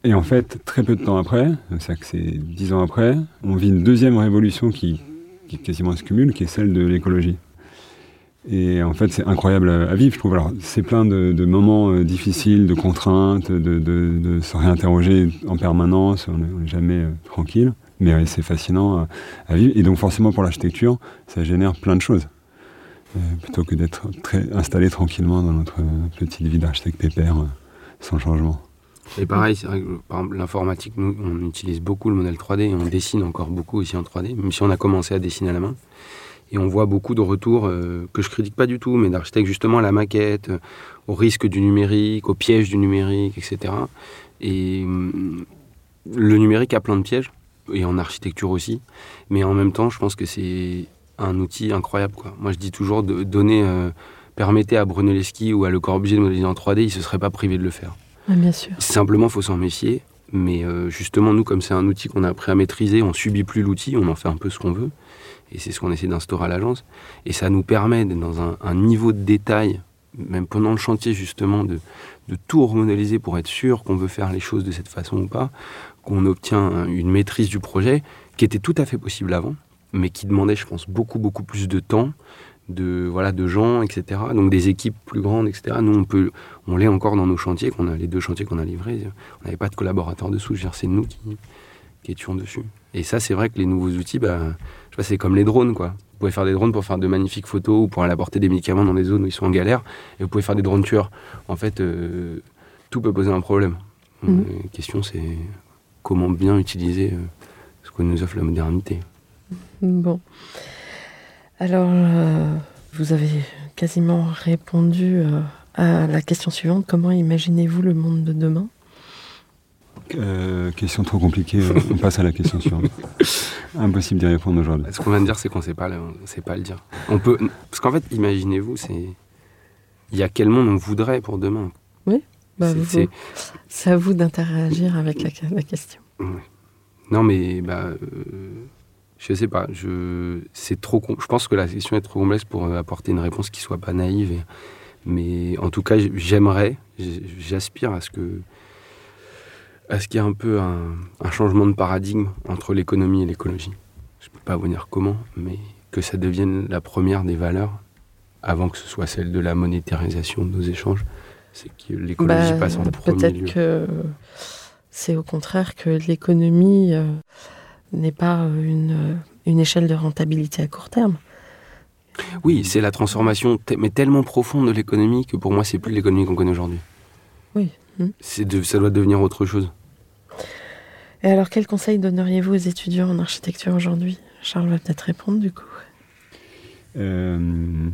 et en fait, très peu de temps après, c'est que c'est dix ans après, on vit une deuxième révolution qui, qui quasiment se cumule, qui est celle de l'écologie. Et en fait, c'est incroyable à vivre, je trouve. Alors, c'est plein de, moments euh, difficiles, de contraintes, de, se réinterroger en permanence. On n'est jamais euh, tranquille, mais c'est fascinant à, vivre. Et donc, forcément, pour l'architecture, ça génère plein de choses. Euh, plutôt que d'être installé tranquillement dans notre petite vie d'architecte pépère, sans changement. Et pareil, c'est vrai que par exemple, l'informatique, nous, on utilise beaucoup le modèle 3D et on dessine encore beaucoup ici en 3D, même si on a commencé à dessiner à la main. Et on voit beaucoup de retours euh, que je critique pas du tout, mais d'architectes justement à la maquette, euh, au risque du numérique, au piège du numérique, etc. Et, le numérique a plein de pièges, et en architecture aussi, mais en même temps, je pense que c'est un outil incroyable. Moi, je dis toujours, de donner, euh, permettez à Brunelleschi ou à Le Corbusier de modéliser en 3D, ils ne se seraient pas privés de le faire. Bien sûr. Simplement, il faut s'en méfier. Mais euh, justement, nous, comme c'est un outil qu'on a appris à maîtriser, on subit plus l'outil, on en fait un peu ce qu'on veut. Et c'est ce qu'on essaie d'instaurer à l'agence. Et ça nous permet dans un, niveau de détail, même pendant le chantier, justement, de, tout remodéliser pour être sûr qu'on veut faire les choses de cette façon ou pas, qu'on obtient une maîtrise du projet qui était tout à fait possible avant, mais qui demandait, je pense, beaucoup, beaucoup plus de temps, de, voilà, de gens, etc. Donc des équipes plus grandes, etc. Nous, on, peut, on l'est encore dans nos chantiers, qu'on a, les deux chantiers qu'on a livrés. On n'avait pas de collaborateurs dessous, c'est nous qui, qui étions dessus. Et ça, c'est vrai que les nouveaux outils, bah, je sais c'est comme les drones, quoi. Vous pouvez faire des drones pour faire de magnifiques photos ou pour aller apporter des médicaments dans des zones où ils sont en galère. Et vous pouvez faire des drones tueurs. En fait, euh, tout peut poser un problème. Mmh. La question, c'est comment bien utiliser euh, ce que nous offre la modernité. Bon. Alors, euh, vous avez quasiment répondu euh, à la question suivante. Comment imaginez-vous le monde de demain? Euh, Question trop compliquée. on passe à la question suivante. Impossible d'y répondre aujourd'hui. Ce qu'on vient de dire, c'est qu'on ne sait pas, sait pas le dire. On peut, parce qu'en fait, imaginez-vous, c'est il y a quel monde on voudrait pour demain? Oui. Bah, c'est à vous d'interagir avec la, la question. Non, mais bah, euh, je sais pas. Je, c'est trop. Je pense que la question est trop complexe pour euh, apporter une réponse qui soit pas naïve. mais en tout cas, j'aimerais, j'aspire à ce que, à ce qu'il y ait un peu un, un changement de paradigme entre l'économie et l'écologie. Je peux pas vous dire comment, mais que ça devienne la première des valeurs avant que ce soit celle de la monétarisation de nos échanges. C'est que l'écologie bah, passe en premier Peut-être lieu. que c'est au contraire que l'économie euh, n'est pas une, une échelle de rentabilité à court terme. Oui, c'est la transformation, mais tellement profonde de l'économie que pour moi, c'est plus l'économie qu'on connaît aujourd'hui. Oui. Hmm. De, ça doit devenir autre chose. Et alors, quel conseil donneriez-vous aux étudiants en architecture aujourd'hui? Charles va peut-être répondre du coup. Euh...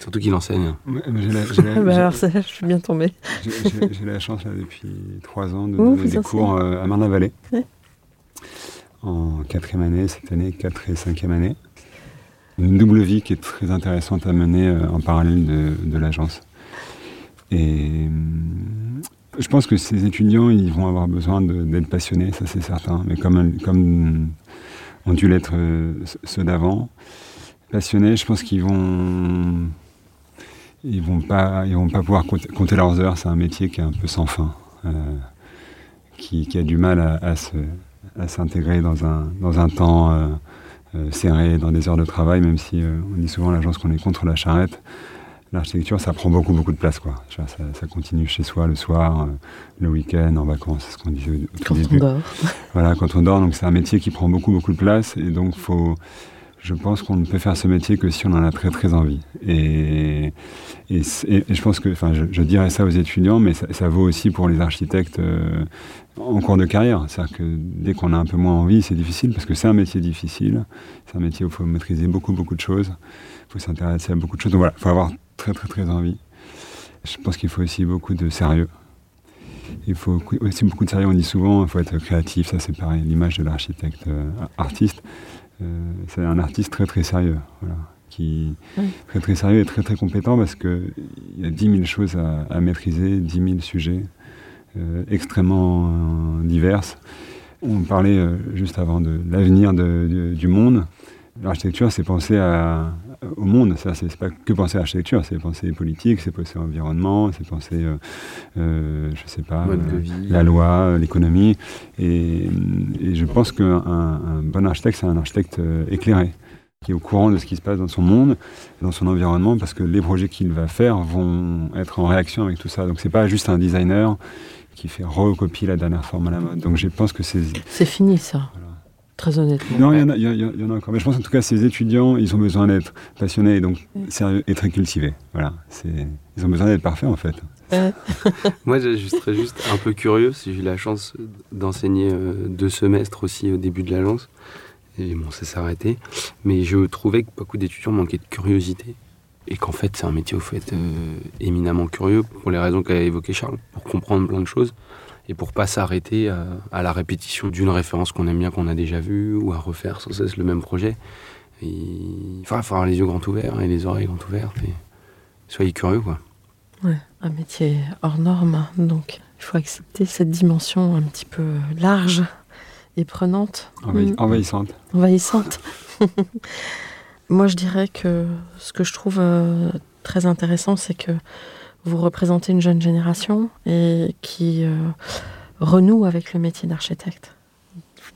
Surtout qu'il enseigne. Ouais, la, la, bah alors ça, je suis bien tombé. J'ai la chance là, depuis trois ans de oh, donner des cours euh, à Marne-la-Vallée. Ouais. En quatrième année, cette année, quatre et cinquième année. Une double vie qui est très intéressante à mener euh, en parallèle de, l'agence. Et euh, je pense que ces étudiants, ils vont avoir besoin d'être passionnés, ça c'est certain. Mais comme, comme ont dû l'être euh, ceux d'avant, passionnés, je pense qu'ils vont ils vont pas ils vont pas pouvoir compter, leurs heures c'est un métier qui est un peu sans fin euh, qui, qui, a du mal à, à, se, à s'intégrer dans un, dans un temps euh, euh, serré dans des heures de travail même si euh, on dit souvent à l'agence qu'on est contre la charrette l'architecture ça prend beaucoup beaucoup de place quoi. Ça, ça continue chez soi le soir le week-end en vacances c'est ce qu'on disait au, au quand début. on dort. Voilà quand on dort donc c'est un métier qui prend beaucoup beaucoup de place et donc faut je pense qu'on ne peut faire ce métier que si on en a très très envie. Et, et, et je pense que, enfin, je, je, dirais ça aux étudiants, mais ça, ça vaut aussi pour les architectes euh, en cours de carrière. C'est-à-dire que dès qu'on a un peu moins envie, c'est difficile parce que c'est un métier difficile. C'est un métier où il faut maîtriser beaucoup beaucoup de choses. Il faut s'intéresser à beaucoup de choses. Donc voilà, il faut avoir très très très envie. Je pense qu'il faut aussi beaucoup de sérieux. Il faut aussi beaucoup de sérieux. On dit souvent, il faut être créatif. Ça, c'est pareil. L'image de l'architecte euh, artiste. Euh, c'est un artiste très très sérieux, voilà, qui oui. très très sérieux et très très compétent parce que il y a 10 000 choses à, à maîtriser, 10 000 sujets extrêmement euh, divers. On parlait euh, juste avant de l'avenir du monde. L'architecture, c'est penser à, au monde. Ça, c'est pas que penser à l'architecture, c'est penser politique, c'est penser environnement, c'est penser, euh, euh, je sais pas, euh, la loi, l'économie. Et, et, je pense qu'un un bon architecte, c'est un architecte euh, éclairé qui est au courant de ce qui se passe dans son monde, dans son environnement, parce que les projets qu'il va faire vont être en réaction avec tout ça. Donc c'est pas juste un designer qui fait recopier la dernière forme à la mode. Donc je pense que c'est... C'est fini ça. Voilà. Très honnêtement. Non, il y, y, y, y, en a encore. Mais je pense en tout cas, ces étudiants, ils ont besoin d'être passionnés et donc sérieux et très cultivés. Voilà. Ils ont besoin d'être parfaits en fait. Euh. Moi, je serais juste un peu curieux si j'ai eu la chance d'enseigner euh, deux semestres aussi au début de l'agence. Et bon, ça s'est arrêté. Mais je trouvais que beaucoup d'étudiants manquaient de curiosité. Et qu'en fait, c'est un métier au fait euh, éminemment curieux pour les raisons qu'a évoqué Charles, pour comprendre plein de choses. et pour pas s'arrêter à, à la répétition d'une référence qu'on aime bien, qu'on a déjà vue, ou à refaire sans cesse le même projet. Il faut avoir les yeux grands ouverts et les oreilles grands ouvertes. Et soyez curieux, quoi. Ouais, un métier hors norme, donc il faut accepter cette dimension un petit peu large et prenante. Envahi- Mm. Envahissante. envahissante. Moi, je dirais que ce que je trouve euh, très intéressant, c'est que vous représentez une jeune génération et qui euh, renoue avec le métier d'architecte.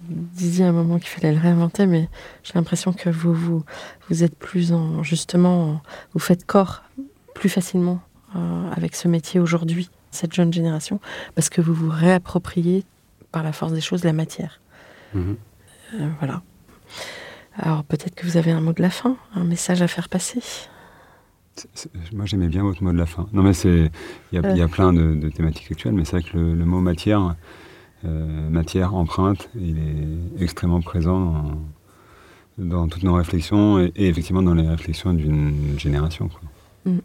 Vous disiez à un moment qu'il fallait le réinventer, mais j'ai l'impression que vous, vous, vous êtes plus en, justement, vous faites corps plus facilement euh, avec ce métier aujourd'hui, cette jeune génération, parce que vous vous réappropriez par la force des choses la matière. Mhm. Voilà. Alors peut-être que vous avez un mot de la fin, un message à faire passer. Moi, j'aimais bien votre mot de la fin. Non, mais c'est. Il y, a- y a plein de, de thématiques actuelles, mais c'est vrai que le, le mot matière, euh, matière, empreinte, il est extrêmement présent dans, dans toutes nos réflexions et, et effectivement dans les réflexions d'une génération. quoi. Mm.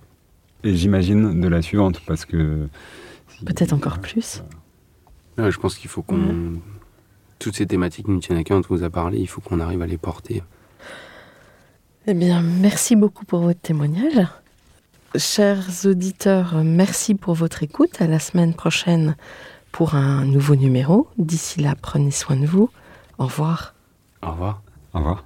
Et j'imagine de la suivante, parce que. Peut-être encore plus. Je pense qu'il faut qu'on. Toutes ces thématiques nous tiennent à cœur, dont on vous a parlé, il faut qu'on arrive à les porter. Eh bien, merci beaucoup pour votre témoignage. Chers auditeurs, merci pour votre écoute. À la semaine prochaine pour un nouveau numéro. D'ici là, prenez soin de vous. Au revoir. Au revoir. Au revoir.